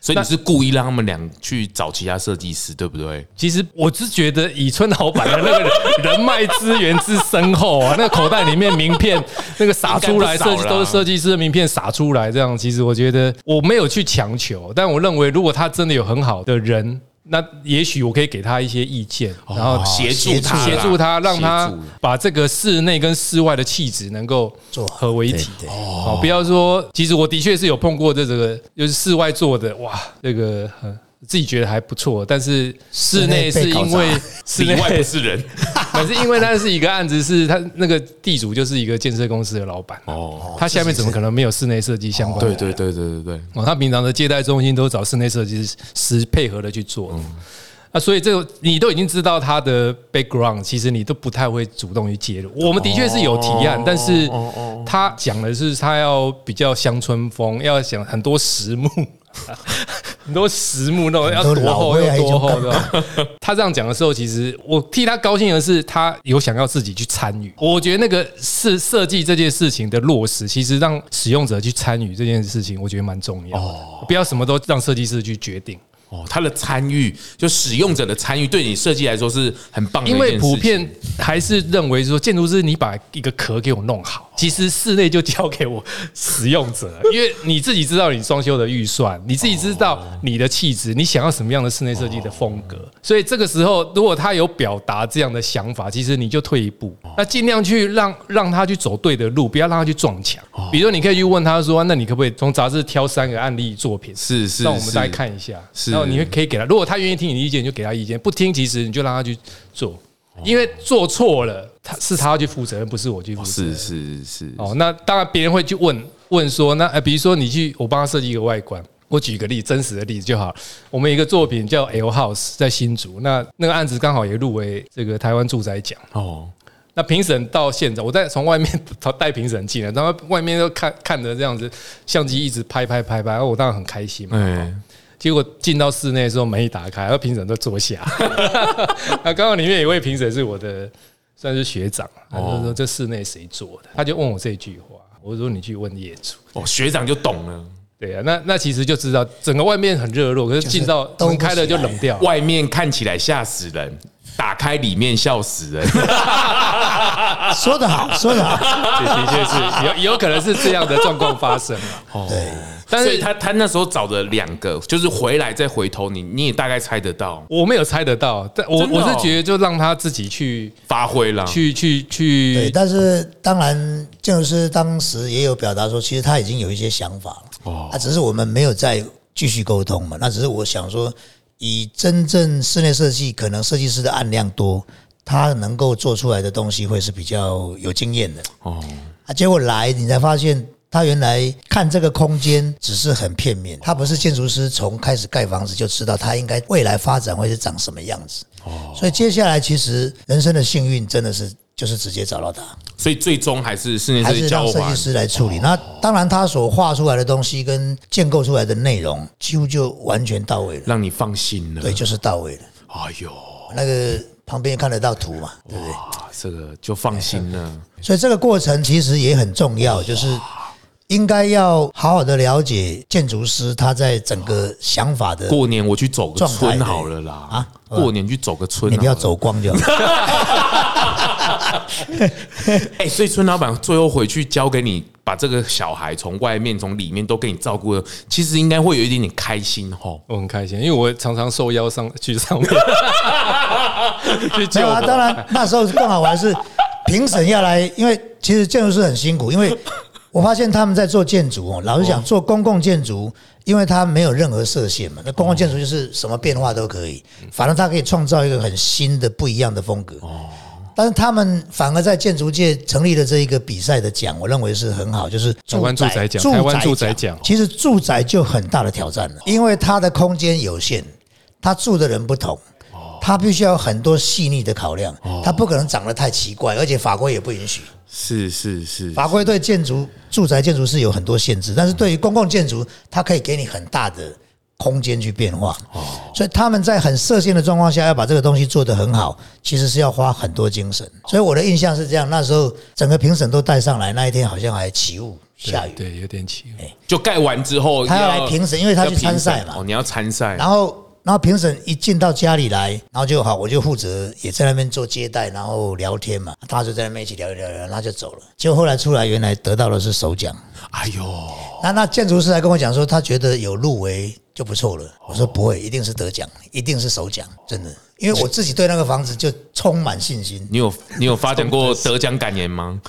所以你是故意让他们俩去找其他设计师，对不对？其实我是觉得以村老板的那个人 (laughs) 脉资源之深厚啊，那个口袋里面名片那个撒出来，设计都是设计师的名片撒出来，这样其实我觉得我没有去强求，但我认为如果他真的有很好的人。那也许我可以给他一些意见，然后协助他协助他，让他把这个室内跟室外的气质能够做合为一体。哦，不要说，其实我的确是有碰过这个，就是室外做的，哇，这个呃自己觉得还不错，但是室内是因为 (laughs) 室内里外不是人 (laughs) 可是因为那是一个案子，是他那个地主就是一个建设公司的老板，哦。他下面怎么可能没有室内设计相关的人？对对对对对对，哦，他平常的接待中心都找室内设计师配合的去做。嗯啊，所以这个你都已经知道他的 background，其实你都不太会主动去介入。我们的确是有提案，哦但是他讲的是他要比较乡村风，要想很多实木。很多实木那种要很多厚灰还就要多厚的。他这样讲的时候，其实我替他高兴的是，他有想要自己去参与。我觉得那个是设计这件事情的落实，其实让使用者去参与这件事情，我觉得蛮重要的。不要什么都让设计师去决定。哦，他的参与，就使用者的参与，对你设计来说是很棒的因。为普遍还是认为说，建筑师你把一个壳给我弄好，其实室内就交给我使用者，(laughs) 因为你自己知道你装修的预算，你自己知道你的气质，你想要什么样的室内设计的风格，所以这个时候如果他有表达这样的想法，其实你就退一步，那尽量去让让他去走对的路，不要让他去撞墙。比如说，你可以去问他说，那你可不可以从杂志挑三个案例作品？是是，是让我们再看一下，是。然后你会可以给他，如果他愿意听你的意见，你就给他意见；不听，其实你就让他去做，因为做错了，他是他要去负责任，不是我去负责任。是是是，哦，那当然别人会去问问说，那呃，比如说你去我帮他设计一个外观，我举个例，真实的例子就好。我们有一个作品叫 L House，在新竹，那那个案子刚好也入围这个台湾住宅奖。哦，那评审到现在，我在从外面带评审进来，然后外面都看看着这样子，相机一直拍拍拍拍，我当然很开心嘛。哎，结果进到室内的时候，门一打开，然后评审都坐下。(laughs) 那刚好里面有一位评审是我的算是学长，他就说这室内谁做的？他就问我这句话，我说你去问业主。哦，学长就懂了，对啊，那那其实就知道整个外面很热络，可是进到门开了就冷掉。外面看起来吓死人，打开里面笑死人。(laughs) 说得好，说得好，对的确是有有可能是这样的状况发生了。对。但是所以他他那时候找的两个，就是回来再回头，你你也大概猜得到我没有猜得到，但我哦我是觉得就让他自己去发挥了。去去去对，去，但是当然，建筑师当时也有表达说，其实他已经有一些想法了，哦，啊，只是我们没有再继续沟通嘛。那只是我想说，以真正室内设计，可能设计师的案量多，他能够做出来的东西会是比较有经验的。哦，啊，结果来你才发现，他原来看这个空间只是很片面，他不是建筑师从开始盖房子就知道他应该未来发展会是长什么样子。哦，所以接下来其实人生的幸运真的是就是直接找到他。所以最终还是室内还设计交完是让设计。师来处理。那当然，他所画出来的东西跟建构出来的内容，几乎就完全到位了。让你放心了。对，就是到位了。哎呦，那个旁边看得到图嘛，对不对？啊，这个就放心了。所以这个过程其实也很重要，就是应该要好好的了解建筑师他在整个想法的。过年我去走个村好了啦。啊过年去走个村，你不要。走光就好。(laughs) (laughs) 哎，所以村老板最后回去交给你，把这个小孩从外面从里面都给你照顾了，其实应该会有一点点开心吼。我很开心，因为我常常受邀上去上面 (laughs) 去啊，当然那时候更好玩是评审要来，因为其实建筑师很辛苦，因为我发现他们在做建筑哦，老实讲做公共建筑，因为它没有任何设限嘛，那公共建筑就是什么变化都可以，反正它可以创造一个很新的不一样的风格。但是他们反而在建筑界成立了这一个比赛的奖，我认为是很好，就是台湾住宅奖台湾住宅奖。其实住宅就很大的挑战了，因为它的空间有限，他住的人不同，他必须要有很多细腻的考量，他不可能长得太奇怪，而且法规也不允许。是是是，法规对建筑、住宅建筑是有很多限制，但是对于公共建筑，它可以给你很大的空间去变化。所以他们在很设限的状况下，要把这个东西做得很好，其实是要花很多精神。所以我的印象是这样，那时候整个评审都带上来，那一天好像还起雾下雨，对，有点起雾。就盖完之后他要来评审因为他去参赛嘛哦，你要参赛，然后。然后评审一进到家里来，然后就好，我就负责也在那边做接待，然后聊天嘛。大家就在那边一起聊一聊聊，然后就走了。结果后来出来，原来得到的是首奖。哎呦，那那建筑师还跟我讲说，他觉得有入围就不错了。我说不会，一定是得奖，一定是首奖，真的。因为我自己对那个房子就充满信心。你有你有发展过 (laughs) 得奖感言吗？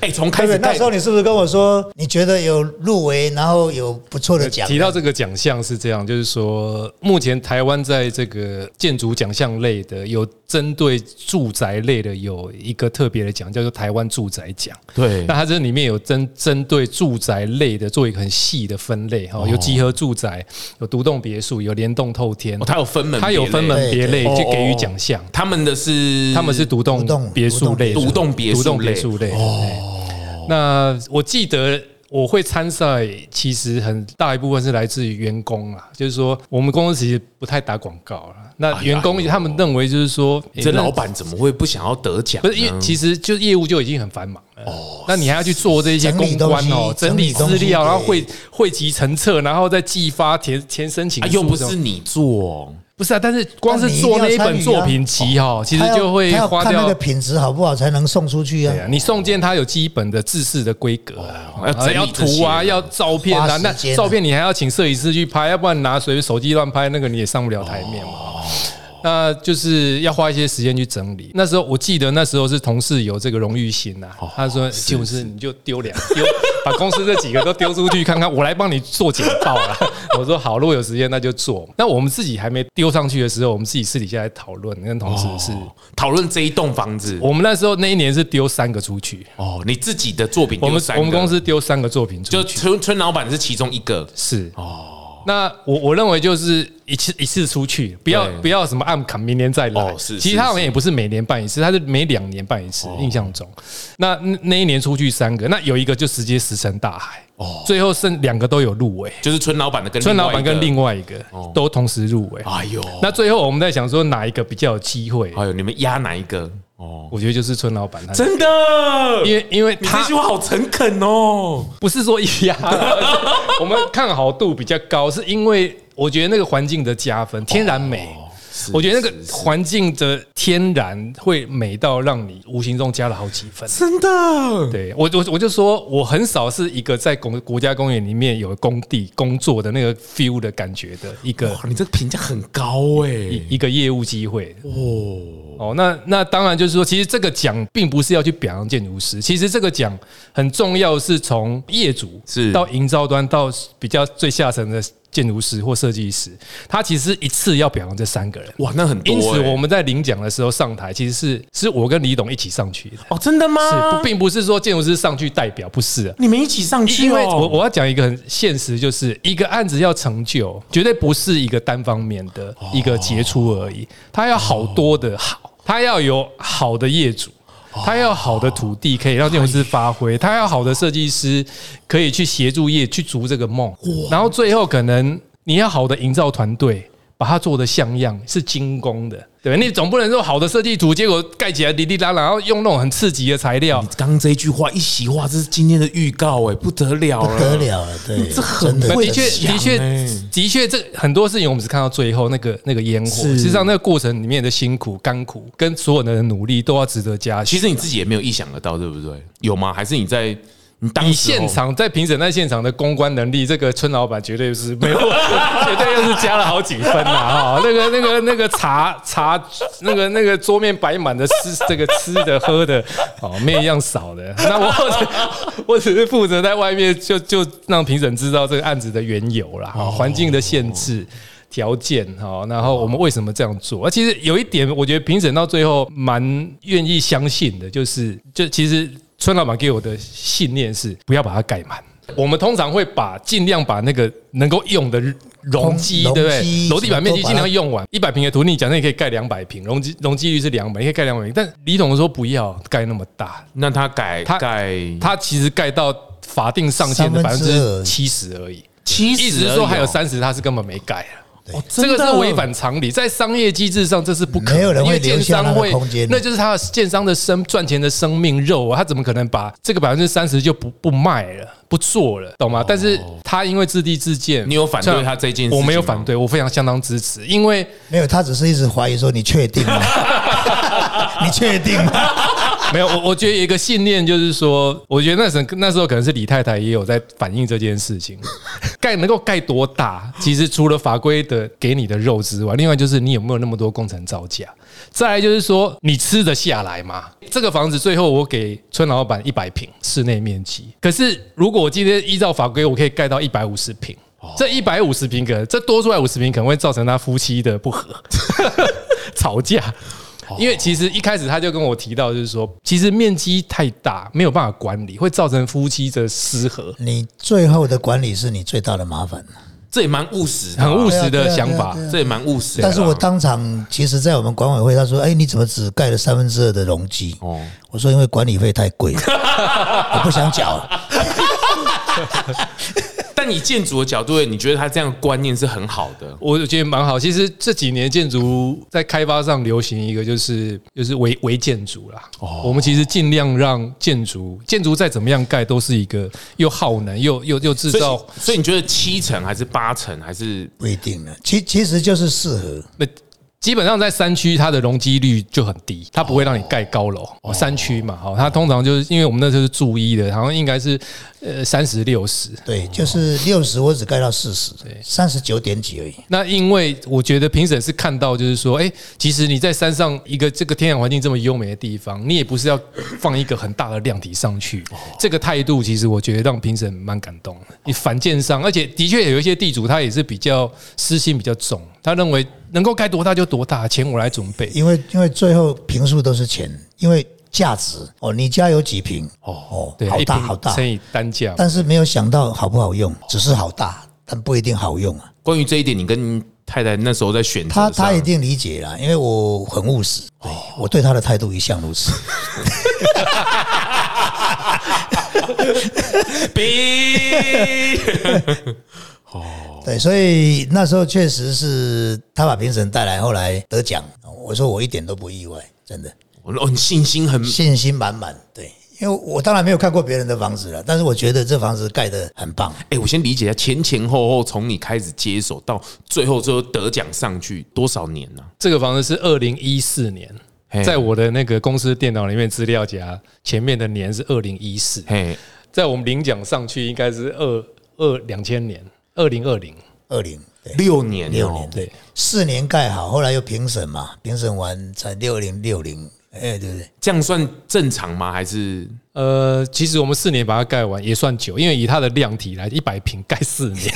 哎，从开始对对？那时候你是不是跟我说，你觉得有入围，然后有不错的奖？提到这个奖项是这样，就是说，目前台湾在这个建筑奖项类的，有针对住宅类的有一个特别的奖，叫做台湾住宅奖。对那它这里面有针针对住宅类的做一个很细的分类哈，有集合住宅，有独栋别墅，有联动透天哦，，它有分门它有分门别类对去给予奖项。他们的是他们是独栋别墅类，独栋别墅别类墅类。哦，那我记得我会参赛，其实很大一部分是来自于员工啊，就是说我们公司其实不太打广告了。那员工他们认为就是说，这老板怎么会不想要得奖？不是因为其实就业务就已经很繁忙了，哦，那你还要去做这些公关哦，整理资料，然后汇汇集成册，然后再寄发填填申请又不是你做，不是啊，但是光是做那一本作品集哈，其实就会花掉看那个品质好不好，才能送出去啊。啊，你送件它有基本的制式的规格啊，要整理要图啊，要照片啊，那照片你还要请摄影师去拍，要不然拿随手机乱拍，那个你也上不了台面嘛。那就是要花一些时间去整理。那时候我记得那时候是同事有这个荣誉心呐，他说：“建筑师你就丢两丢，(laughs) 把公司这几个都丢出去看看，我来帮你做简报啦。” (laughs) 我说：“好，如果有时间那就做。”那我们自己还没丢上去的时候，我们自己私底下来讨论，跟同事是。讨论这一栋房子我们那时候那一年是丢三个出去，哦，你自己的作品我们我们公司丢三个作品出就，村村老板是其中一个是哦。那我我认为就是一次一次出去，不要不要什么按卡明年再来。哦是其实他好像也不是每年办一次，他是每两年办一次，印象中。那那那一年出去三个，那有一个就直接石沉大海。哦，最后剩两个都有入围，就是村老板的跟村老板跟另外外一个都同时入围。哎呦，那最后我们在想说哪一个比较有机会？哎呦，你们压哪一个？哦，我觉得就是村老板，真的，因为因为你他这句话好诚恳哦。不是说压，(laughs) 我们看好度比较高，是因为我觉得那个环境的加分，天然美。我觉得那个环境的天然会美到让你无形中加了好几分。真的，对我，我我就说，我很少是一个在公国家公园里面有工地工作的那个 feel 的感觉的一个哇，你这个评价很高哎。一一个业务机会。哦，哦，那那当然就是说，其实这个奖并不是要去表扬建筑师，其实这个奖很重要，是从业主是到营造端到比较最下层的建筑师或设计师，他其实一次要表扬这三个人。哇，那很多因此，欸我们在领奖的时候上台，其实是是我跟李董一起上去的，哦，真的吗？是不，并不是说建筑师上去代表，不是啊。你们一起上去哦，因为我我要讲一个很现实，就是一个案子要成就，绝对不是一个单方面的一个杰出而已，他要好多的好，他要有好的业主。它要好的土地可以让建筑师发挥，他要好的设计师可以去协助业去逐这个梦，然后最后可能你要好的营造团队，把它做的像样，是精工的，对吧？你总不能说好的设计图，结果盖起来滴滴答答，然后用那种很刺激的材料你，刚刚这一句话一席话，这是今天的预告哎，不得了了，不得了了，对，这很真的确，的确欸，的确，这很多事情我们只看到最后那个那个烟火，事实际上那个过程里面的辛苦、甘苦，跟所有人的努力都要值得嘉许。其实你自己也没有意想得到，对不对？有吗？还是你在你现场在评审在现场的公关能力，这个村老板绝对是没有，绝对又是加了好几分呐！哈，(laughs) 那个那个那个茶茶，那个那个桌面摆满的吃 (laughs) 这个吃的喝的，哦，没有一样少的。(laughs) 那我我只是负责在外面就就让评审知道这个案子的缘由啦，哈，环境的限制。条件哈，然后我们为什么这样做？啊，其实有一点，我觉得评审到最后蛮愿意相信的，就是就其实村老板给我的信念是不要把它盖满。我们通常会把尽量把那个能够用的容积，对不对？楼地板面积尽量用完。一百平的土地，你假设你可以盖两百平，容积容积率是两百，你可以盖两百平。但李董说不要盖那么大，那他改他盖他其实盖到法定上限的百分之七十而已。七十，意思是说还有三十，他是根本没盖啊。哦，这个是违反常理，在商业机制上这是不可能，没有人会因为建商会，那就是他的建商的生赚钱的生命肉啊，他怎么可能把这个百分之三十就不不卖了，不做了，懂吗？但是他因为自地自建，你有反对他这件事我没有反对，我非常相当支持，因为没有，他只是一直怀疑说你确定吗？(laughs) 你确定吗？没有，我我觉得一个信念就是说，我觉得那时候那时候可能是李太太也有在反映这件事情，盖能够盖多大，其实除了法规的给你的肉之外，另外就是你有没有那么多工程造价，再来就是说你吃得下来吗？(laughs) 这个房子最后我给村老板一百平室内面积，可是如果我今天依照法规，我可以盖到一百五十平。这一百五十平可能，这多出来五十平可能会造成他夫妻的不和、(laughs) 吵架。因为其实一开始他就跟我提到，就是说，其实面积太大，没有办法管理，会造成夫妻的失和，你最后的管理是你最大的麻烦。这也蛮务实很务实的想法这也蛮务实。但是我当场，其实，在我们管委会，他说：“哎，你怎么只盖了三分之二的容积？”哦，我说：“因为管理费太贵了，(laughs) 我不想缴 (laughs) 了。但以建筑的角度，你觉得他这样的观念是很好的？我觉得蛮好。其实这几年建筑在开发上流行一个就是就是微微建筑啦。哦我们其实尽量让建筑建筑再怎么样盖，都是一个又耗能又又又制造以，所以你觉得七成还是八成还是”不一定了，其其实就是适合。那基本上在山区，它的容积率就很低，它不会让你盖高楼。哦，山区嘛，好，它通常就是因为我们那时候是住一的，好像应该是呃三十六十。对，就是六十，我只盖到四十，三十九点几而已。那因为我觉得评审是看到，就是说，哎，其实你在山上一个这个天然环境这么优美的地方，你也不是要放一个很大的量体上去。这个态度，其实我觉得让评审蛮感动的。你反建商，而且的确有一些地主他也是比较私心比较重，他认为能够盖多大就多大，钱我来准备。因为因为最后评数都是钱，因为价值哦，你家有几瓶？哦哦，好大好大，乘以单价。但是没有想到好不好用，只是好大，但不一定好用啊。关于这一点，你跟太太那时候在选择他上他一定理解啦，因为我很务实，对我对他的态度一向如此。(laughs) (laughs) 哦，对，所以那时候确实是他把评审带来，后来得奖，我说我一点都不意外，真的我哦，你信心很信心满满。对，因为我当然没有看过别人的房子了，但是我觉得这房子盖得很棒。哎、我先理解一下前前后后，从你开始接手到最后最后得奖上去多少年呢、这个房子是二零一四年，在我的那个公司电脑里面资料夹前面的年是二零一四，嘿，在我们领奖上去应该是二二两千年，二零二零。二零对六年、哦，六年对，四年盖好，后来又评审嘛，评审完才六零六零，哎，对不对？这样算正常吗？还是呃，其实我们四年把它盖完也算久，因为以它的量体来，一百平盖四年，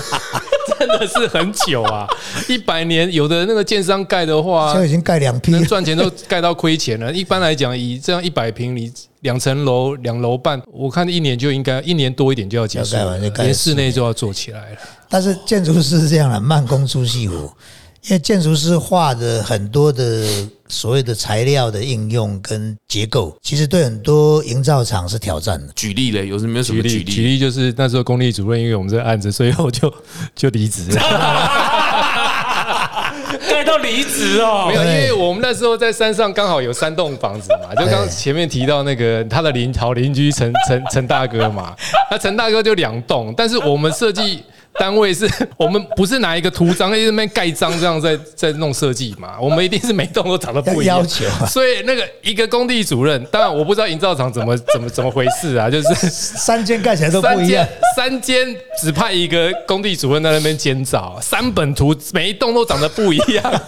(laughs) 真的是很久啊！一百年，有的那个建商盖的话现在，已经盖两批赚钱都盖到亏钱了。一般来讲，以这样一百平，你两层楼、两楼半，我看一年就应该一年多一点就要结束要盖完就了，盖连室内就要做起来了。但是建筑师是这样的，慢工出细活，因为建筑师画的很多的所谓的材料的应用跟结构，其实对很多营造厂是挑战的。举例嘞？有什么有什么举例，举例？就是那时候公立主任，因为我们这个案子，所以我就就离职了。(laughs) 盖到离职哦 (laughs) 没有，因对为我们那时候在山上刚好有三栋房子嘛，(laughs) 就刚刚前面提到那个他的邻好邻居陈陈陈大哥嘛，那陈大哥就两栋，但是我们设计。单位是 (laughs) 我们不是拿一个图章在那边盖章这样在在弄设计嘛，我们一定是每栋都长得不一样。要求啊。所以那个一个工地主任，当然我不知道营造厂怎么 (laughs) 怎么怎么回事啊，就是 (laughs) 三间盖起来都不三一样。间，三间只派一个工地主任在那边监造，三本图每一栋都长得不一样，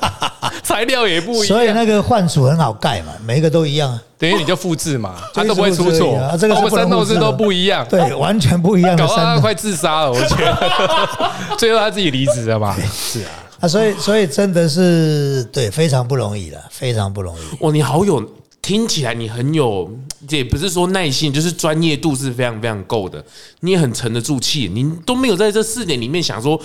材料也不一样，所以那个幻楚很好盖嘛，每一个都一样啊。等于你就复制嘛，(laughs) 就一直它都不会出错已啊这个三栋是都不一样，对，完全不一样搞到他快自杀了，我觉得，(laughs) 最后他自己离职了吧，是啊，啊，所以所以真的是对非常不容易了，非常不容易。哇，你好有，听起来你很有，也不是说耐心，就是专业度是非常非常够的，你也很沉得住气，你都没有在这四年里面想说。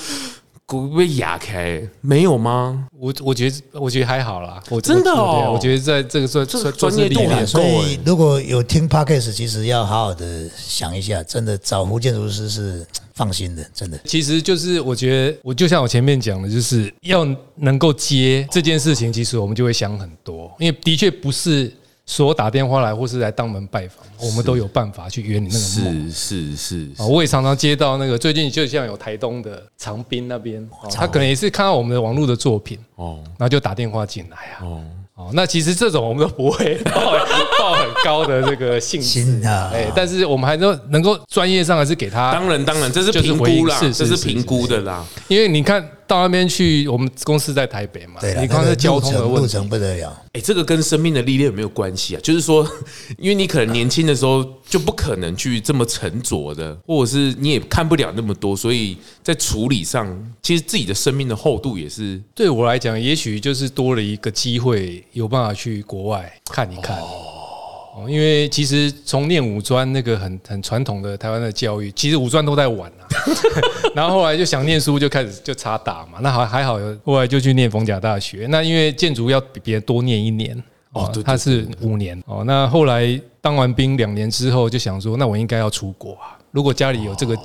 会不会哑开？没有吗？我我觉得我觉得还好啦，我真的哦我我觉得在这个算专业度很所够以如果有听 podcast，其实要好好的想一下，真的找胡建筑师是放心的，真的。其实就是我觉得，我就像我前面讲的，就是要能够接这件事情，其实我们就会想很多，因为的确不是说打电话来或是来当门拜访，我们都有办法去圆你那个梦。是是是啊，我也常常接到那个最近就像有台东的长滨那边，哦他可能也是看到我们的网络的作品，哦。然后就打电话进来啊。哦，哦，那其实这种我们都不会抱抱很高的这个兴致。心啊。哎，但是我们还能能够专业上还是给他当然当然，这是评估啦，这是评估的啦。因为你看到那边去，我们公司在台北嘛对，你看这交通的问题，路程不得了。哎，这个跟生命的历练有没有关系啊？(laughs) 就是说，因为你可能年轻的时候就不可能去这么沉着的，或者是你也看不了那么多，所以在处理上，其实自己的生命的厚度也是对我来讲，也许就是多了一个机会，有办法去国外看一看。哦因为其实从念五专那个很很传统的台湾的教育，其实五专都在玩啊。(laughs) 然后后来就想念书，就开始就插打嘛。那还还好，后来就去念逢甲大学。那因为建筑要比别人多念一年。哦他是五年哦。那后来当完兵两年之后，就想说，那我应该要出国啊。如果家里有这个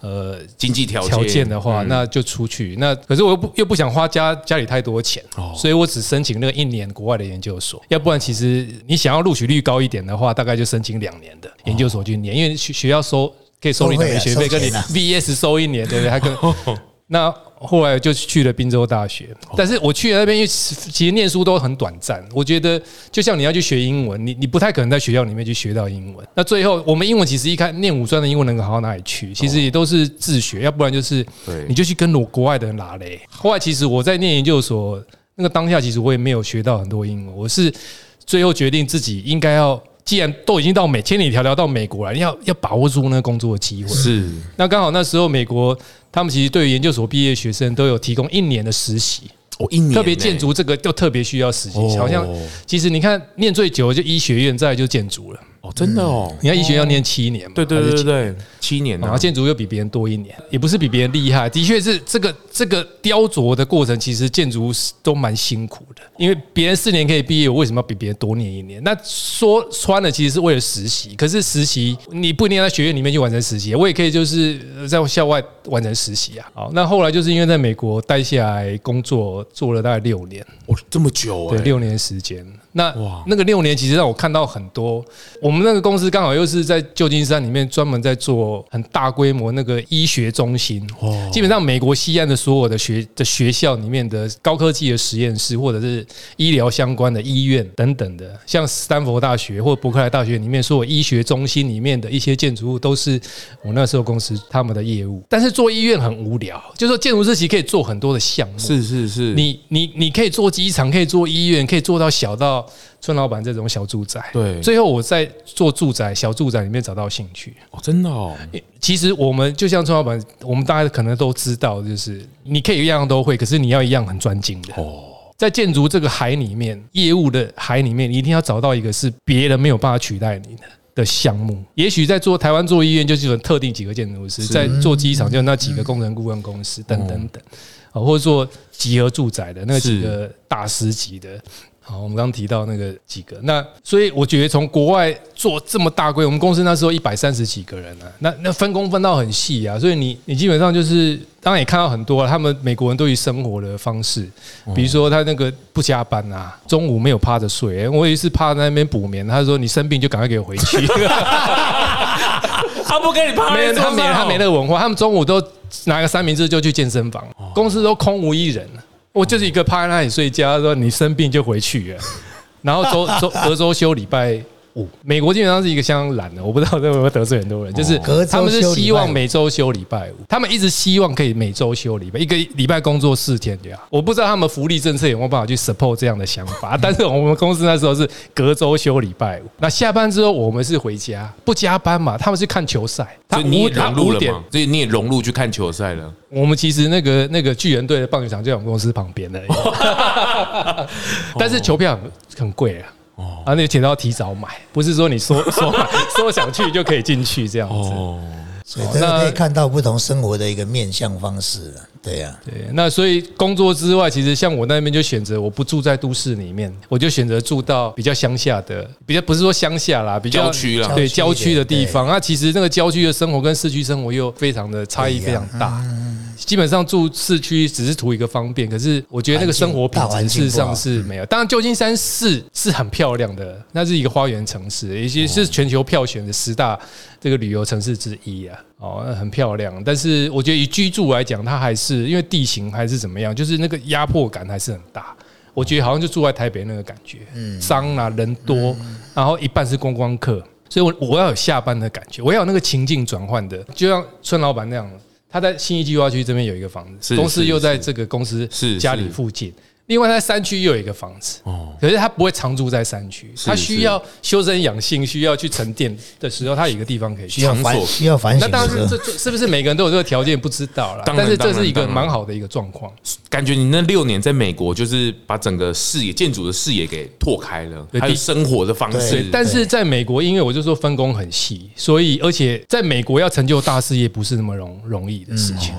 呃经济条件条件的话，嗯那就出去。那可是我又不又不想花家家里太多钱，哦所以我只申请那个一年国外的研究所。要不然，其实你想要录取率高一点的话，大概就申请两年的研究所去念，因为学学校收可以收你两年学费，跟你 VS 收一年，对不对？还跟 (laughs) (laughs) (laughs) 那后来就去了滨州大学，但是我去了那边，因为其实念书都很短暂。我觉得就像你要去学英文，你你不太可能在学校里面去学到英文。那最后我们英文其实一看念五专的英文能够好到哪里去？其实也都是自学，要不然就是你就去跟国国外的人拉嘞。后来其实我在念研究所那个当下，其实我也没有学到很多英文，我是最后决定自己应该要。既然都已经到美千里迢迢到美国了，要要把握住那个工作的机会。是那刚好那时候美国他们其实对于研究所毕业学生都有提供一年的实习，哦，一年呢特别建筑这个就特别需要实习。哦好像其实你看念最久的就医学院，再来就建筑了。哦，真的哦，你看医学要念七年嘛，对对对对对，七年啊然后，建筑又比别人多一年，也不是比别人厉害，的确是这个这个雕琢的过程，其实建筑师都蛮辛苦的，因为别人四年可以毕业，我为什么要比别人多念一年？那说穿了，其实是为了实习，可是实习你不一定要在学院里面去完成实习，我也可以就是呃在校外完成实习啊。好，那后来就是因为在美国待下来工作，做了大概六年，哦，这么久对，哎，六年时间。那哇那个六年其实让我看到很多。我们那个公司刚好又是在旧金山里面专门在做很大规模那个医学中心。哦基本上美国西岸的所有的学的学校里面的高科技的实验室，或者是医疗相关的医院等等的，像斯坦福大学或伯克莱大学里面所有医学中心里面的一些建筑物，都是我那时候公司他们的业务。但是做医院很无聊，就是说建筑师其实可以做很多的项目。是是是，你你你可以做机场，可以做医院，可以做到小到村老板这种小住宅。对最后我在做住宅、小住宅里面找到兴趣。哦，真的哦，其实我们就像村老板，我们大家可能都知道，就是你可以一样都会，可是你要一样很专精的。哦，在建筑这个海里面，业务的海里面，你一定要找到一个是别人没有办法取代你的。的项目，也许在做台湾做医院，就是有特定几个建筑师；在做机场，就那几个工程顾问公司等等等，啊，或者做集合住宅的那几个大师级的。好，我们刚刚提到那个几个，那所以我觉得从国外做这么大规，我们公司那时候一百三十几个人啊，那那分工分到很细啊，所以你你基本上就是，当然也看到很多他们美国人对于生活的方式，比如说他那个不加班啊，中午没有趴着睡，我有一次趴在那边补眠，他说你生病就赶快给我回去，(laughs) 他不跟你趴没人，他没他没那的，个文化，他们中午都拿个三明治就去健身房，公司都空无一人。我就是一个趴在那里睡觉，他说你生病就回去，然后周周隔周休礼拜五。美国基本上是一个相当懒的，我不知道这会不会得罪很多人，就是他们是希望每周休礼拜五，他们一直希望可以每周休礼拜，一个礼拜工作四天这样。我不知道他们福利政策有没有办法去 support 这样的想法，(laughs) 但是我们公司那时候是隔周休礼拜五，那下班之后我们是回家不加班嘛，他们是看球赛，他所以你也融入了嘛？所以你也融入去看球赛了。我们其实那个那个巨人队的棒球场就在我们公司旁边的，(laughs) (laughs) 但是球票很很贵啊。啊，那个钱都要提早买，不是说你说 (laughs) 说买说想去就可以进去这样子。哦，所以这个那可以看到不同生活的一个面向方式了。对呀、对，那所以工作之外，其实像我那边就选择我不住在都市里面，我就选择住到比较乡下的，比较不是说乡下啦，比较郊区啦对郊区的地方。那其实那个郊区的生活跟市区生活又非常的差异非常大。基本上住市区只是图一个方便，可是我觉得那个生活品质事实上是没有。当然，旧金山市是很漂亮的，那是一个花园城市，也是是全球票选的十大这个旅游城市之一啊。哦，那很漂亮，但是我觉得以居住来讲，它还是因为地形还是怎么样，就是那个压迫感还是很大。我觉得好像就住在台北那个感觉，嗯脏啊，人多，然后一半是观光客，所以我我要有下班的感觉，我要有那个情境转换的，就像村老板那样，他在新义计划区这边有一个房子，公司又在这个公司是家里是附近。另外，在山区又有一个房子，哦，可是他不会常住在山区，他需要修身养性，需要去沉淀的时候，他有一个地方可以去需。要需要反省那当然，这，这是不是每个人都有这个条件不知道啦。当然但是这是一个蛮好的一个状况。感觉你那六年在美国，就是把整个视野、建筑的视野给拓开了，还有生活的方式，。但是在美国，因为我就说分工很细，所以而且在美国要成就大事业不是那么容容易的事情。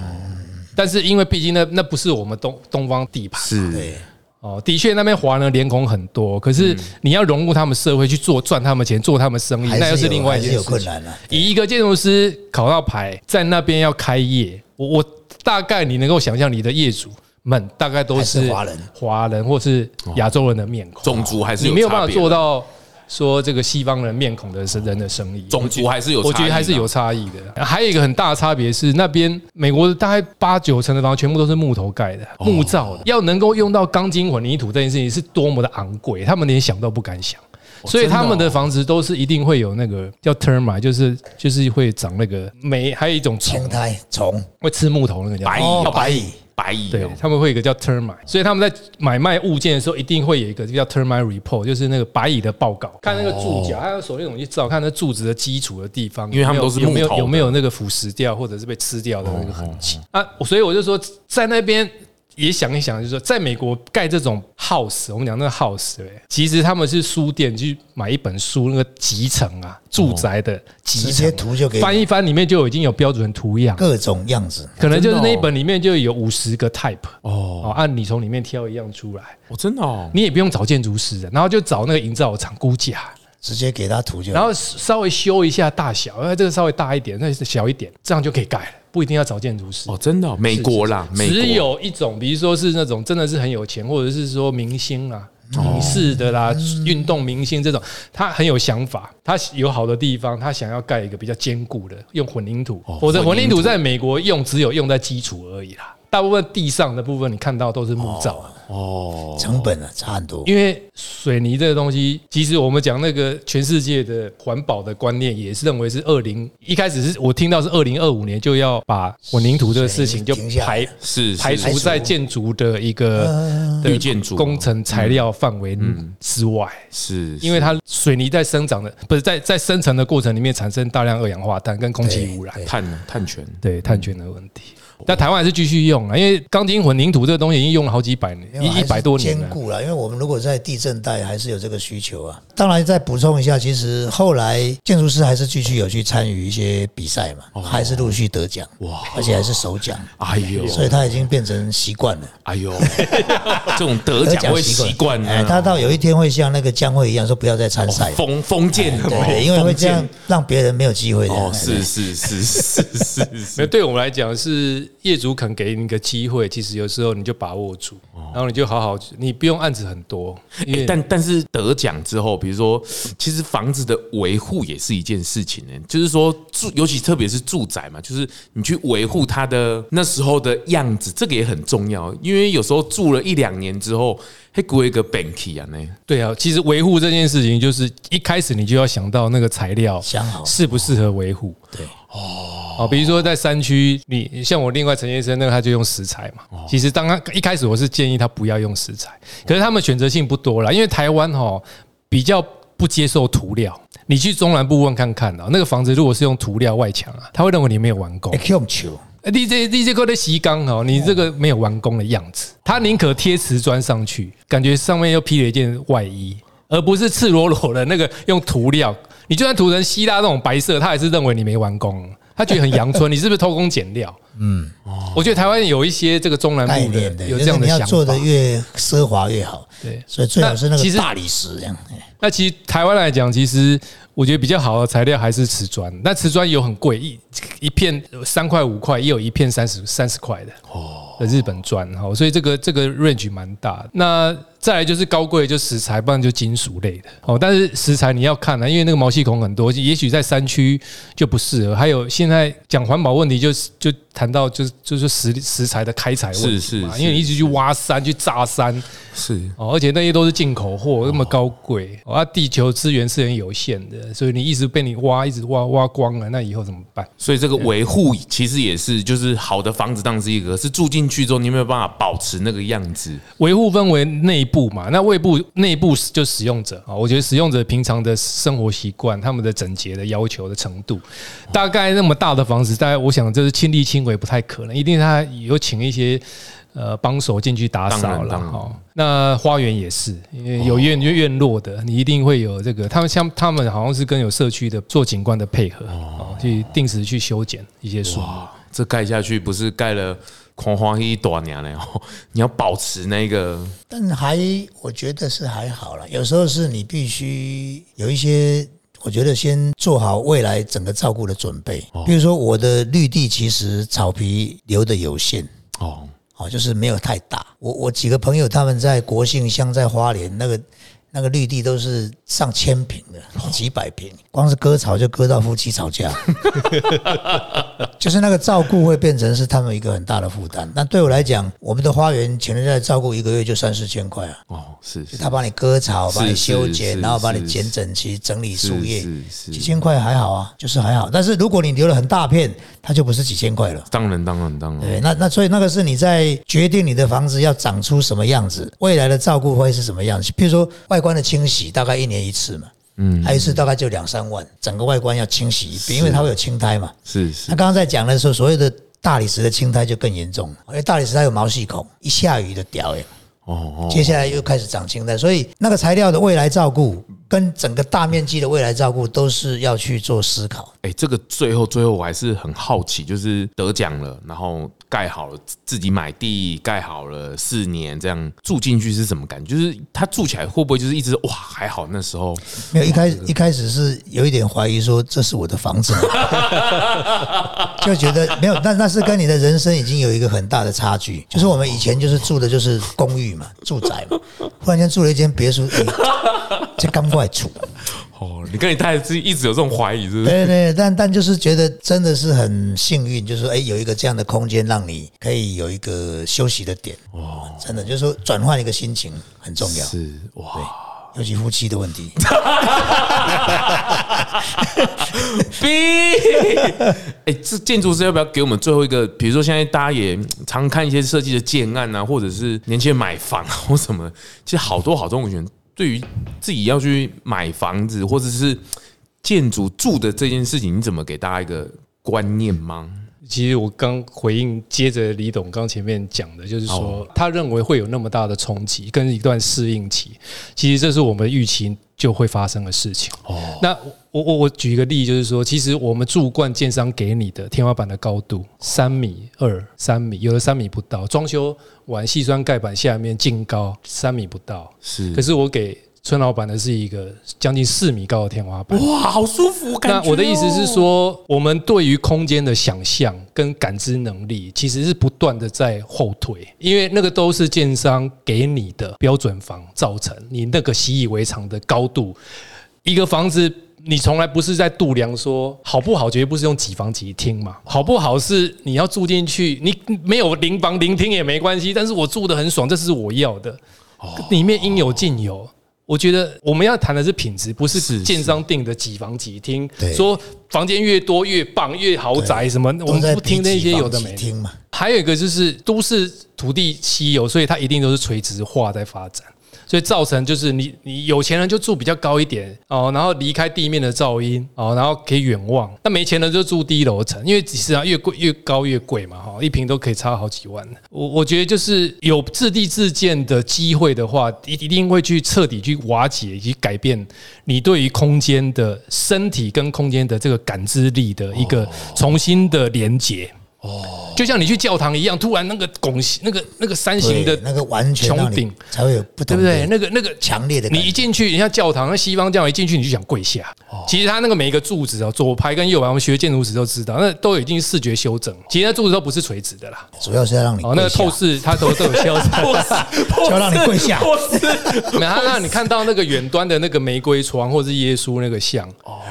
但是因为毕竟那那不是我们东东方地盘是。对，哦，的确那边华人脸孔很多，可是你要融入他们社会去做赚他们钱，做他们生意，那又是另外一件事情。困难了。以一个建筑师考到牌，在那边要开业，我我大概你能够想象，你的业主们大概都是是华人。华人或是亚洲人的面孔，种族还是你没有办法做到说这个西方人面孔的人的生意，种族还是有差异，我觉得还是有差异的。还有一个很大的差别是，那边美国大概八九成的房全部都是木头盖的、木造的，要能够用到钢筋混凝土这件事情是多么的昂贵，他们连想都不敢想。所以他们的房子都是一定会有那个叫 termite，就是就是会长那个霉，还有一种虫。青苔虫。会吃木头那个叫白蚁哦哦白。蚁对白蚁对，他们会有一个叫 termite，所以他们在买卖物件的时候，一定会有一个叫 termite report，就是那个白蚁的报告，看那个柱脚，还有手电筒去照，看那柱子的基础的地方，因为他们都是有没有有没有那个腐蚀掉或者是被吃掉的那个痕迹。啊，所以我就说在那边。也想一想，就是说，在美国盖这种 house，我们讲那个 house？其实他们是书店去买一本书，那个集成啊，住宅的集成，图就翻一翻，里面就已经有标准图样，各种样子，可能就是那一本里面就有五十个 type 哦。哦，按你从里面挑一样出来，哦，真的哦，你也不用找建筑师的，然后就找那个营造厂估价，直接给他图就。然后稍微修一下大小，呃，这个稍微大一点，那是小一点，这样就可以盖了，不一定要找建筑师。哦，真的哦，美国啦，美国只有一种，比如说是那种真的是很有钱，或者是说明星啊、影视的啦、运动明星这种，他很有想法，他有好的地方，他想要盖一个比较坚固的，用混凝土，否则混凝土在美国用只有用在基础而已啦。大部分地上的部分你看到都是木造。啊，哦，成本啊差很多。因为水泥这个东西，其实我们讲那个全世界的环保的观念，也是认为是二零一开始是我听到是二零二五年就要把混凝土这个事情就排是排除在建筑的一个的绿建筑。工程材料范围之外，是，因为它水泥在生长的不是在在生成的过程里面产生大量二氧化碳跟空气污染，碳碳权。对碳权的问题。但台湾还是继续用啊，因为钢筋混凝土这个东西已经用了好几百年，一一百多年了。兼顾了，因为我们如果在地震带还是有这个需求啊。当然再补充一下，其实后来建筑师还是继续有去参与一些比赛嘛，还是陆续得奖，哇，而且还是首奖，哎呦，所以他已经变成习惯了。哎呦，(laughs) 这种得奖会习惯哎，呢，他到有一天会像那个江蕙一样说不要再参赛，封封建对，因为会这样让别人没有机会的。哦，哎是是是是是没是，(laughs) 有，对我们来讲是业主肯给你一个机会，其实有时候你就把握住，然后你就好好，你不用案子很多，但但是得奖之后，比如说，其实房子的维护也是一件事情呢。就是说住，尤其特别是住宅嘛，就是你去维护它的那时候的样子，这个也很重要。因为有时候住了一两年之后，会过一个 banky 啊呢。对啊，其实维护这件事情，就是一开始你就要想到那个材料想好适不适合维护。对，哦，比如说在山区，你像我另外陈先生那个，他就用石材嘛。其实当他一开始我是建议他不要用石材，可是他们选择性不多啦，因为台湾哈比较不接受涂料。你去中南部问看看啊，那个房子如果是用涂料外墙啊，他会认为你没有完工哎。，Q 球，呃你这你这个的洗缸哦，你这个没有完工的样子，他宁可贴瓷砖上去，感觉上面又披了一件外衣，而不是赤裸裸的那个用涂料。你就算涂成希腊那种白色，他还是认为你没完工，他觉得很阳春，你是不是偷工减料？嗯，我觉得台湾有一些这个中南部的，的有就是你要这样的想法。做的越奢华越好。对，所以最好是那那其实个大理石这样。哎那其实台湾来讲，其实我觉得比较好的材料还是瓷砖。那瓷砖有很贵，一一片三块五块，也有一片三十三十块的哦的日本砖哈，所以这个这个 range 蛮大的。那再来就是高贵，就石材，不然就金属类的哦。但是石材你要看啊，因为那个毛细孔很多，也许在山区就不适合。还有现在讲环保问题，就是就谈到就是就是石石材的开采问题嘛，是是是因为你一直去挖山去炸山，是哦，而且那些都是进口货，那么高贵，哦，啊，地球资源是很有限的，所以你一直被你挖，一直挖挖光了，那以后怎么办？所以这个维护其实也是，就是好的房子当然是一个，是住进去之后你有没有办法保持那个样子？维护分为内部嘛，那外部内部就使用者啊，我觉得使用者平常的生活习惯、他们的整洁的要求的程度，大概那么大的房子，大概我想就是亲力亲为不太可能，一定他有请一些。呃，帮手进去打扫了哈。那花园也是，因为有院院院落的，你一定会有这个。他们像他们好像是跟有社区的做景观的配合，哦，去定时去修剪一些树。哇，这盖下去不是盖了狂花一多年了哦，(laughs) 你要保持那个但还我觉得是还好了，有时候是你必须有一些。我觉得先做好未来整个照顾的准备，比如说我的绿地其实草皮留的有限，哦，哦，就是没有太大。我我几个朋友他们在国姓乡在花莲那个那个绿地都是上千平的，几百平，光是割草就割到夫妻吵架，(laughs) 就是那个照顾会变成是他们一个很大的负担。那对我来讲，我们的花园请人家来照顾一个月就三四千块啊，哦，是是他帮你割草，帮你修剪，然后帮你剪整齐、整理树叶，几千块还好啊，就是还好。但是如果你留了很大片，它就不是几千块了。当然当然当然，对，那那所以那个是你在决定你的房子要长出什么样子，未来的照顾会是什么样子。譬如说外观的清洗，大概一年一次嘛，嗯，还有一次大概就两三万，整个外观要清洗一遍，因为它会有青苔嘛。是是那刚刚在讲的时候，所有的大理石的青苔就更严重了，因为大理石它有毛细孔，一下雨就掉哎。哦，接下来又开始长青苔，所以那个材料的未来照顾跟整个大面积的未来照顾都是要去做思考。哎，这个最后最后我还是很好奇，就是得奖了，然后盖好了，自己买地盖好了，四年这样住进去是什么感觉？就是他住起来会不会就是一直哇还好？那时候没有一开始一开始是有一点怀疑说这是我的房子，(laughs) 就觉得没有，那那是跟你的人生已经有一个很大的差距。就是我们以前就是住的就是公寓嘛，住宅嘛，(laughs) 忽然间住了一间别墅，(laughs) 这刚过来住。哦，你跟你太太是一直有这种怀疑，是不是？对对，但但就是觉得真的是很幸运，就是说，哎，有一个这样的空间，让你可以有一个休息的点。哦，真的就是说，转换一个心情很重要。是哇，尤其夫妻的问题。(laughs) B，哎，这建筑师要不要给我们最后一个？比如说，现在大家也常看一些设计的建案啊，或者是年轻人买房或什么，其实好多好多我觉得。对于自己要去买房子或者是建筑住的这件事情，你怎么给大家一个观念吗？其实我刚回应，接着李董刚前面讲的，就是说他认为会有那么大的冲击跟一段适应期，其实这是我们预期就会发生的事情。哦，那我我我举一个例，就是说，其实我们住惯建商给你的天花板的高度三米二、三米，有的三米不到，装修完细砖盖板下面净高三米不到，是，可是我给。村老板的是一个将近四米高的天花板，哇，好舒服！那我的意思是说，我们对于空间的想象跟感知能力，其实是不断的在后退，因为那个都是建商给你的标准房造成你那个习以为常的高度。一个房子，你从来不是在度量说好不好，绝对不是用几房几厅嘛，好不好是你要住进去，你没有零房零厅也没关系，但是我住的很爽，这是我要的，里面应有尽有。我觉得我们要谈的是品质，不是建商定的几房几厅。说房间越多越棒，越豪宅什么，我们不听那些有的没听嘛。还有一个就是都市土地稀有，所以它一定都是垂直化在发展。所以造成就是你你有钱人就住比较高一点哦，然后离开地面的噪音哦，然后可以远望。那没钱人就住低楼层，因为其实啊越贵越高越贵嘛哈，一平都可以差好几万。我我觉得就是有自地自建的机会的话，一一定会去彻底去瓦解以及改变你对于空间的身体跟空间的这个感知力的一个重新的连接。哦，就像你去教堂一样，突然那个拱形、那个那个山形的那个完全穹顶才会有不对不对？那个那个强烈的，你一进去，你像教堂，那西方教堂一进去你就想跪下。其实它那个每一个柱子啊，左排跟右排，我们学建筑史都知道，那都已经视觉修整。其实那柱子都不是垂直的啦，主要是要让你哦，那个透视它都都有修正，(laughs) (laughs) 就让你跪下。然后让你看到那个远端的那个玫瑰窗，或者是耶稣那个像，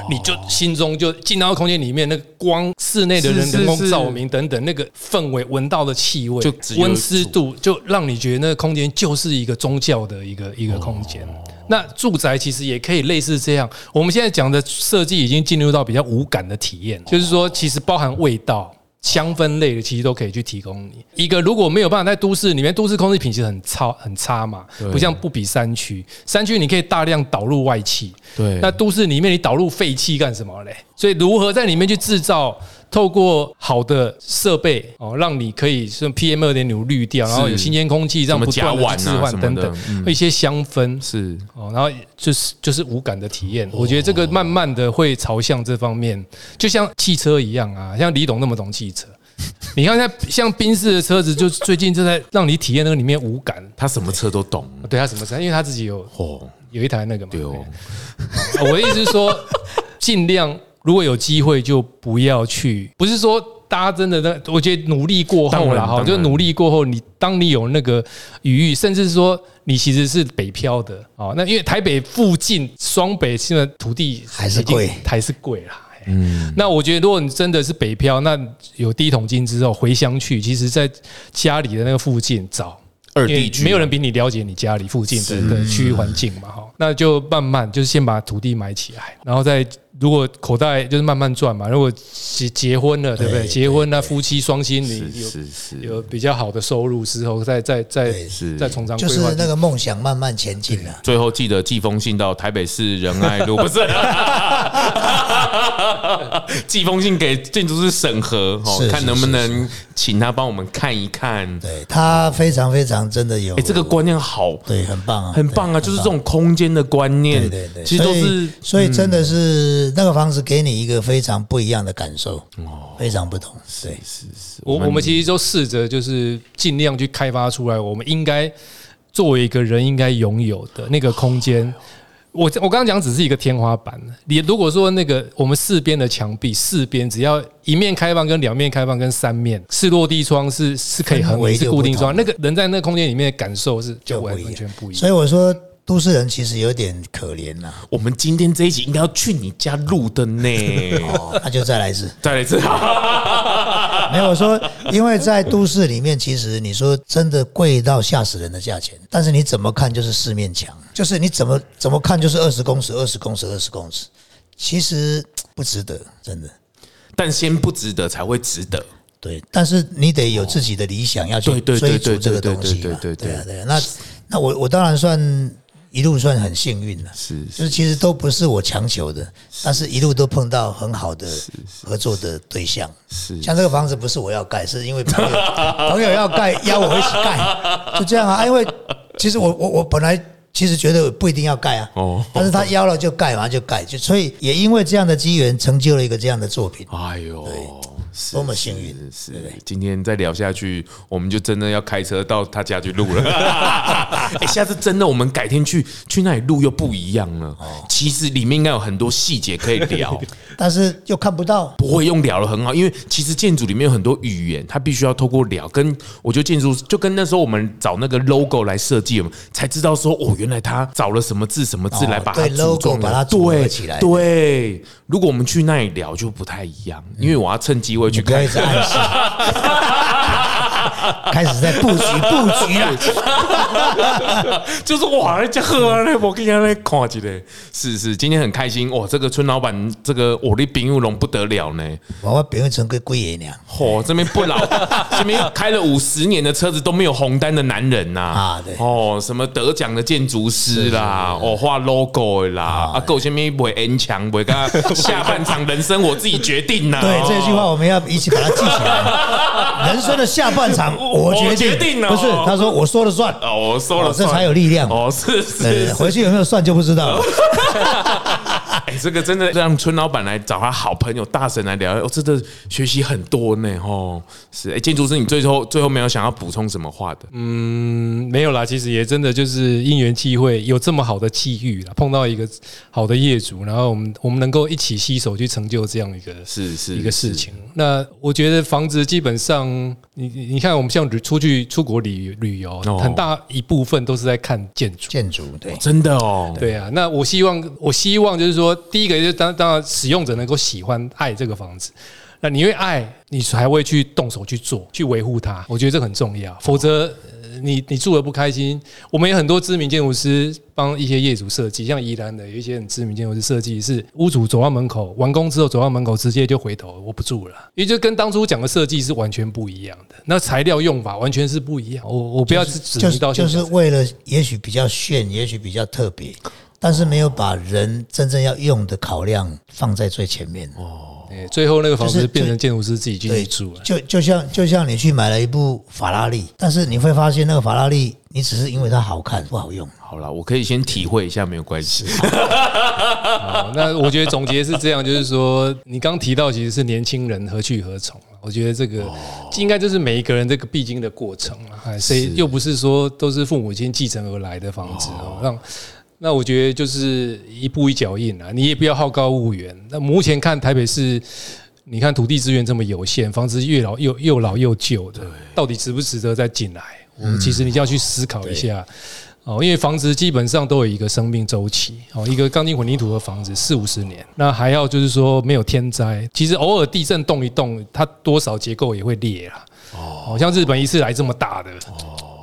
你就心中就进到空间里面，那个光室内的人人工照明等。等那个氛围，闻到的气味，就温湿度，就让你觉得那个空间就是一个宗教的一个一个空间。那住宅其实也可以类似这样。我们现在讲的设计已经进入到比较无感的体验，就是说，其实包含味道、香氛类的，其实都可以去提供你一个。如果没有办法在都市里面，都市空气品质很差很差嘛，不像不比山区，山区你可以大量导入外气，对。那都市里面你导入废气干什么嘞？所以如何在里面去制造？透过好的设备哦，让你可以是 PM 二点五滤掉，然后有新鲜空气，让不断的置换等等，一些香氛是。哦，然后就是就是无感的体验。我觉得这个慢慢的会朝向这方面，就像汽车一样啊，像李董那么懂汽车，(laughs) 你看像像宾士的车子，就最近正在让你体验那个里面无感，他什么车都懂，对他什么车，因为他自己有哦。有一台那个嘛。对。哦，我的意思是说尽量。如果有机会，就不要去。不是说大家真的那，我觉得努力过后了哈，就努力过后，你当你有那个余裕，甚至说你其实是北漂的哦，那因为台北附近双北现在土地还是贵，还是贵啦。嗯，那我觉得如果你真的是北漂，那有第一桶金之后回乡去，其实在家里的那个附近找。二地没有人比你了解你家里附近的的区域环境嘛，哈，那就慢慢就是先把土地买起来，然后再如果口袋就是慢慢赚嘛，如果结结婚了，对不对？对结婚那夫妻双薪，你有有比较好的收入之后，再再再再从长就是。那个梦想慢慢前进了。最后记得寄封信到台北市仁爱路，不是？(laughs) 寄封信给建筑师审核，哦，看能不能请他帮我们看一看。对他非常非常真的有，哎，这个观念好，对很棒啊，很棒啊！就是这种空间的观念，对对对，其实都是所以所以真的是那个房子给你一个非常不一样的感受，哦非常不同。对，是是，我我们其实都试着就是尽量去开发出来，我们应该作为一个人应该拥有的那个空间。我我刚刚讲只是一个天花板，你如果说那个我们四边的墙壁，四边只要一面开放、跟两面开放、跟三面是落地窗，是是可以横移，氛围就是固定窗，那个人在那个空间里面的感受是就完全不一样。所以我说都市人其实有点可怜呐。我们今天这一集应该要去你家录的呢。哦，那就再来一次。再来一次，(laughs) 没有我说，因为在都市里面，其实你说真的贵到吓死人的价钱，但是你怎么看就是四面墙，就是你怎么怎么看就是二十公尺、二十公尺、二十公尺，其实不值得，真的。但先不值得才会值得。对，但是你得有自己的理想，要去追逐这个对东西嘛。对对对对对啊，对啊。那那我我当然算一路算很幸运了，是就是其实都不是我强求的，但是一路都碰到很好的合作的对象。是像这个房子不是我要盖，是因为朋友 (laughs) 朋友要盖，邀我一起盖，(laughs) 就这样啊。因为其实我我我本来其实觉得不一定要盖啊，哦。但是他邀了就盖嘛，就盖，就所以也因为这样的机缘，成就了一个这样的作品。哎呦，是多么幸运是。是，今天再聊下去，我们就真的要开车到他家去录了。(laughs) (laughs) 哎，下次真的我们改天去去那里录又不一样了。哦。其实里面应该有很多细节可以聊，(laughs) 但是又看不到，不会用聊了很好，因为其实建筑里面有很多语言，它必须要透过聊。跟我觉得建筑就跟那时候我们找那个 logo 来设计，我们才知道说哦，原来他找了什么字什么字哦来把它对 logo 把它对起来。对，如果我们去那里聊就不太一样，因为我要趁机会去看你不要一。直暗示，(laughs) 开始在布局布局了。(laughs) 就是哇，人家喝啊，那我跟人家来看起来，是是，今天很开心哇！这个村老板，这个我的丙友龙不得了呢，我我表现成个龟爷娘嚯、这边不老，(laughs) 这边开了五十年的车子都没有红单的男人呐、啊对。哦，什么得奖的建筑师啦，哦，画 logo 的啦，啊，够前面不会 N 墙，不会跟下半场人生我自己决定呐、对哦这句话，我们要一起把它记起来。(laughs) 人生的下半场，(laughs) 我决定，了不是他说我说了算，哦，我说了这才有力量。哦，是是。回去有没有算就不知道了。(laughs) (laughs) 哎，这个真的让村老板来找他好朋友大神来聊，哦，真的学习很多呢，哦，是，哎，建筑师，你最后最后没有想要补充什么话的？嗯，没有啦，其实也真的就是因缘际会，有这么好的机遇啦，碰到一个好的业主，然后我们我们能够一起携手去成就这样一个是是一个事情。那我觉得房子基本上，你你你看，我们像出去出国旅旅游哦，很大一部分都是在看建筑。建筑对，真的哦，对啊，那我希望，我希望就是说，第一个就是当当然使用者能够喜欢爱这个房子，那你因为爱，你才会去动手去做，去维护它。我觉得这很重要，否则。你你住的不开心，我们有很多知名建筑师帮一些业主设计，像宜兰的有一些很知名建筑师设计，是屋主走到门口完工之后走到门口直接就回头，我不住了，因为就跟当初讲的设计是完全不一样的，那材料用法完全是不一样。我我不要只指就是就名道姓讲，是为了也许比较炫，也许比较特别，但是没有把人真正要用的考量放在最前面。哎最后那个房子变成建筑师自己进去住了，。就就像就像你去买了一部法拉利，但是你会发现那个法拉利，你只是因为它好看不好用。好了，我可以先体会一下，没有关系。(laughs) 好，那我觉得总结是这样，就是说，你刚提到其实是年轻人何去何从啊我觉得这个应该就是每一个人这个必经的过程啊，哎谁又不是说都是父母亲继承而来的房子哦，让。那我觉得就是一步一脚印啊，你也不要好高骛远。那目前看台北市，你看土地资源这么有限，房子越老又又老又旧的，到底值不值得再进来？我们其实你就要去思考一下。哦，因为房子基本上都有一个生命周期哦，一个钢筋混凝土的房子四五十年，那还要就是说没有天灾，其实偶尔地震动一动，它多少结构也会裂啦。哦，像日本一次来这么大的，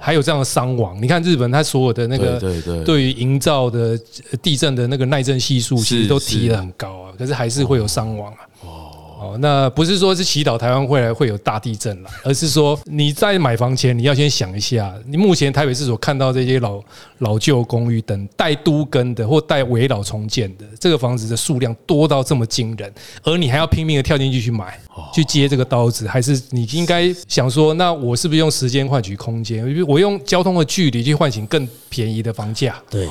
还有这样的伤亡。你看日本，它所有的那个对于营造的呃地震的那个耐震系数，其是实都提是得很高啊，可是还是会有伤亡啊。哦，那不是说是祈祷台湾未来会有大地震了，而是说你在买房前你要先想一下，你目前台北市所看到这些老老旧公寓等待都根的或待围老重建的这个房子的数量多到这么惊人，而你还要拼命的跳进去去买，去接这个刀子，还是你应该想说，那我是不是用时间换取空间？我用交通的距离去换取更便宜的房价？对，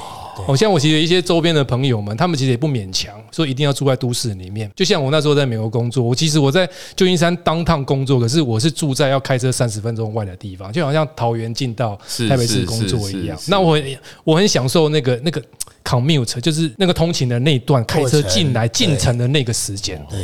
哦，像我其实一些周边的朋友们，他们其实也不勉强说一定要住在都市里面。就像我那时候在美国工作，我其实我在旧金山当趟工作，可是我是住在要开车三十分钟外的地方，就好像桃园进到台北市工作一样那我很我很享受那个那个 commute，就是那个通勤的那一段开车进来进城的那个时间，对，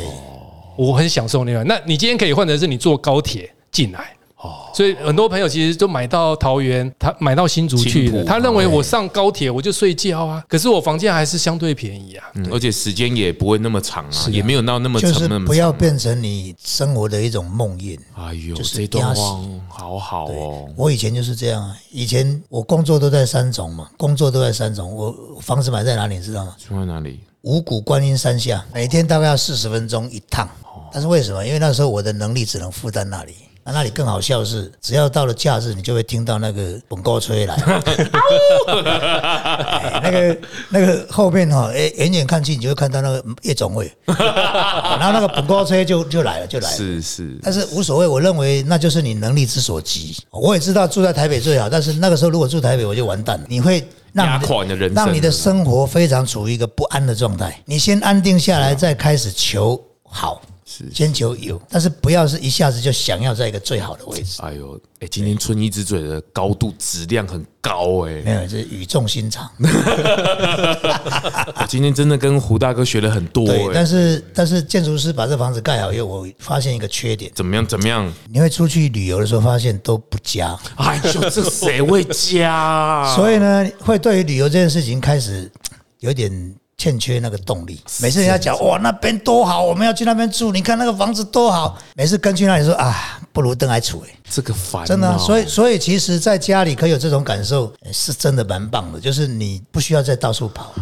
我很享受那段。那你今天可以换成是你坐高铁进来。哦所以很多朋友其实都买到桃园，他买到新竹去的，他认为我上高铁我就睡觉啊，可是我房价还是相对便宜啊。嗯，而且时间也不会那么长啊，也没有到那么长就是不要变成你生活的一种梦魇。哎呦，就是这段话好好哦，我以前就是这样啊，以前我工作都在三重嘛，工作都在三重，我我房子买在哪里你知道吗？住在哪里？五谷观音山下，每天大概要四十分钟一趟。但是为什么？因为那时候我的能力只能负担那里。那那里更好笑是，只要到了假日，你就会听到那个本高吹来，(laughs) 哎那个那个后面哈，哎，远远看去，你就会看到那个夜总会，(laughs) 然后那个本高吹就就来了，就来了。是是，但是无所谓，我认为那就是你能力之所及。我也知道住在台北最好，但是那个时候如果住台北，我就完蛋了。你会让压你垮你的人生让你的生活非常处于一个不安的状态。你先安定下来，再开始求好，先求有，但是不要是一下子就想要在一个最好的位置。哎呦，哎，今天春一之嘴的高度质量很高哎，没有，这语重心长。我 (laughs) 今天真的跟胡大哥学了很多但，是但是建筑师把这房子盖好以后，我发现一个缺点，怎么样怎么样？你会出去旅游的时候发现都不加。哎呦，这谁会加啊？(laughs) 所以呢，会对于旅游这件事情开始有点欠缺那个动力。每次人家讲哇那边多好，我们要去那边住，你看那个房子多好。每次跟去那里说啊，不如登来处哎，这个烦恼，真的啊、所以所以其实在家里可以有这种感受，呃是真的蛮棒的，就是你不需要再到处跑。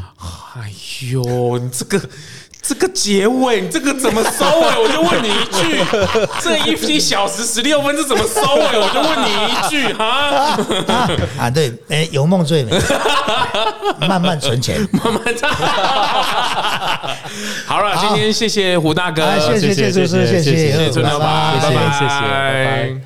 哎呦，你这个这个结尾，你这个怎么收尾？我就问你一句，(laughs) 这一一小时十六分是怎么收尾？我就问你一句哈，啊 (laughs) 啊，对，哎，有梦最美，(laughs) 慢慢存钱。慢慢赚。好了，今天谢谢胡大哥，啊，谢谢谢谢谢谢谢谢谢谢谢春老板，拜拜谢谢谢谢拜拜拜拜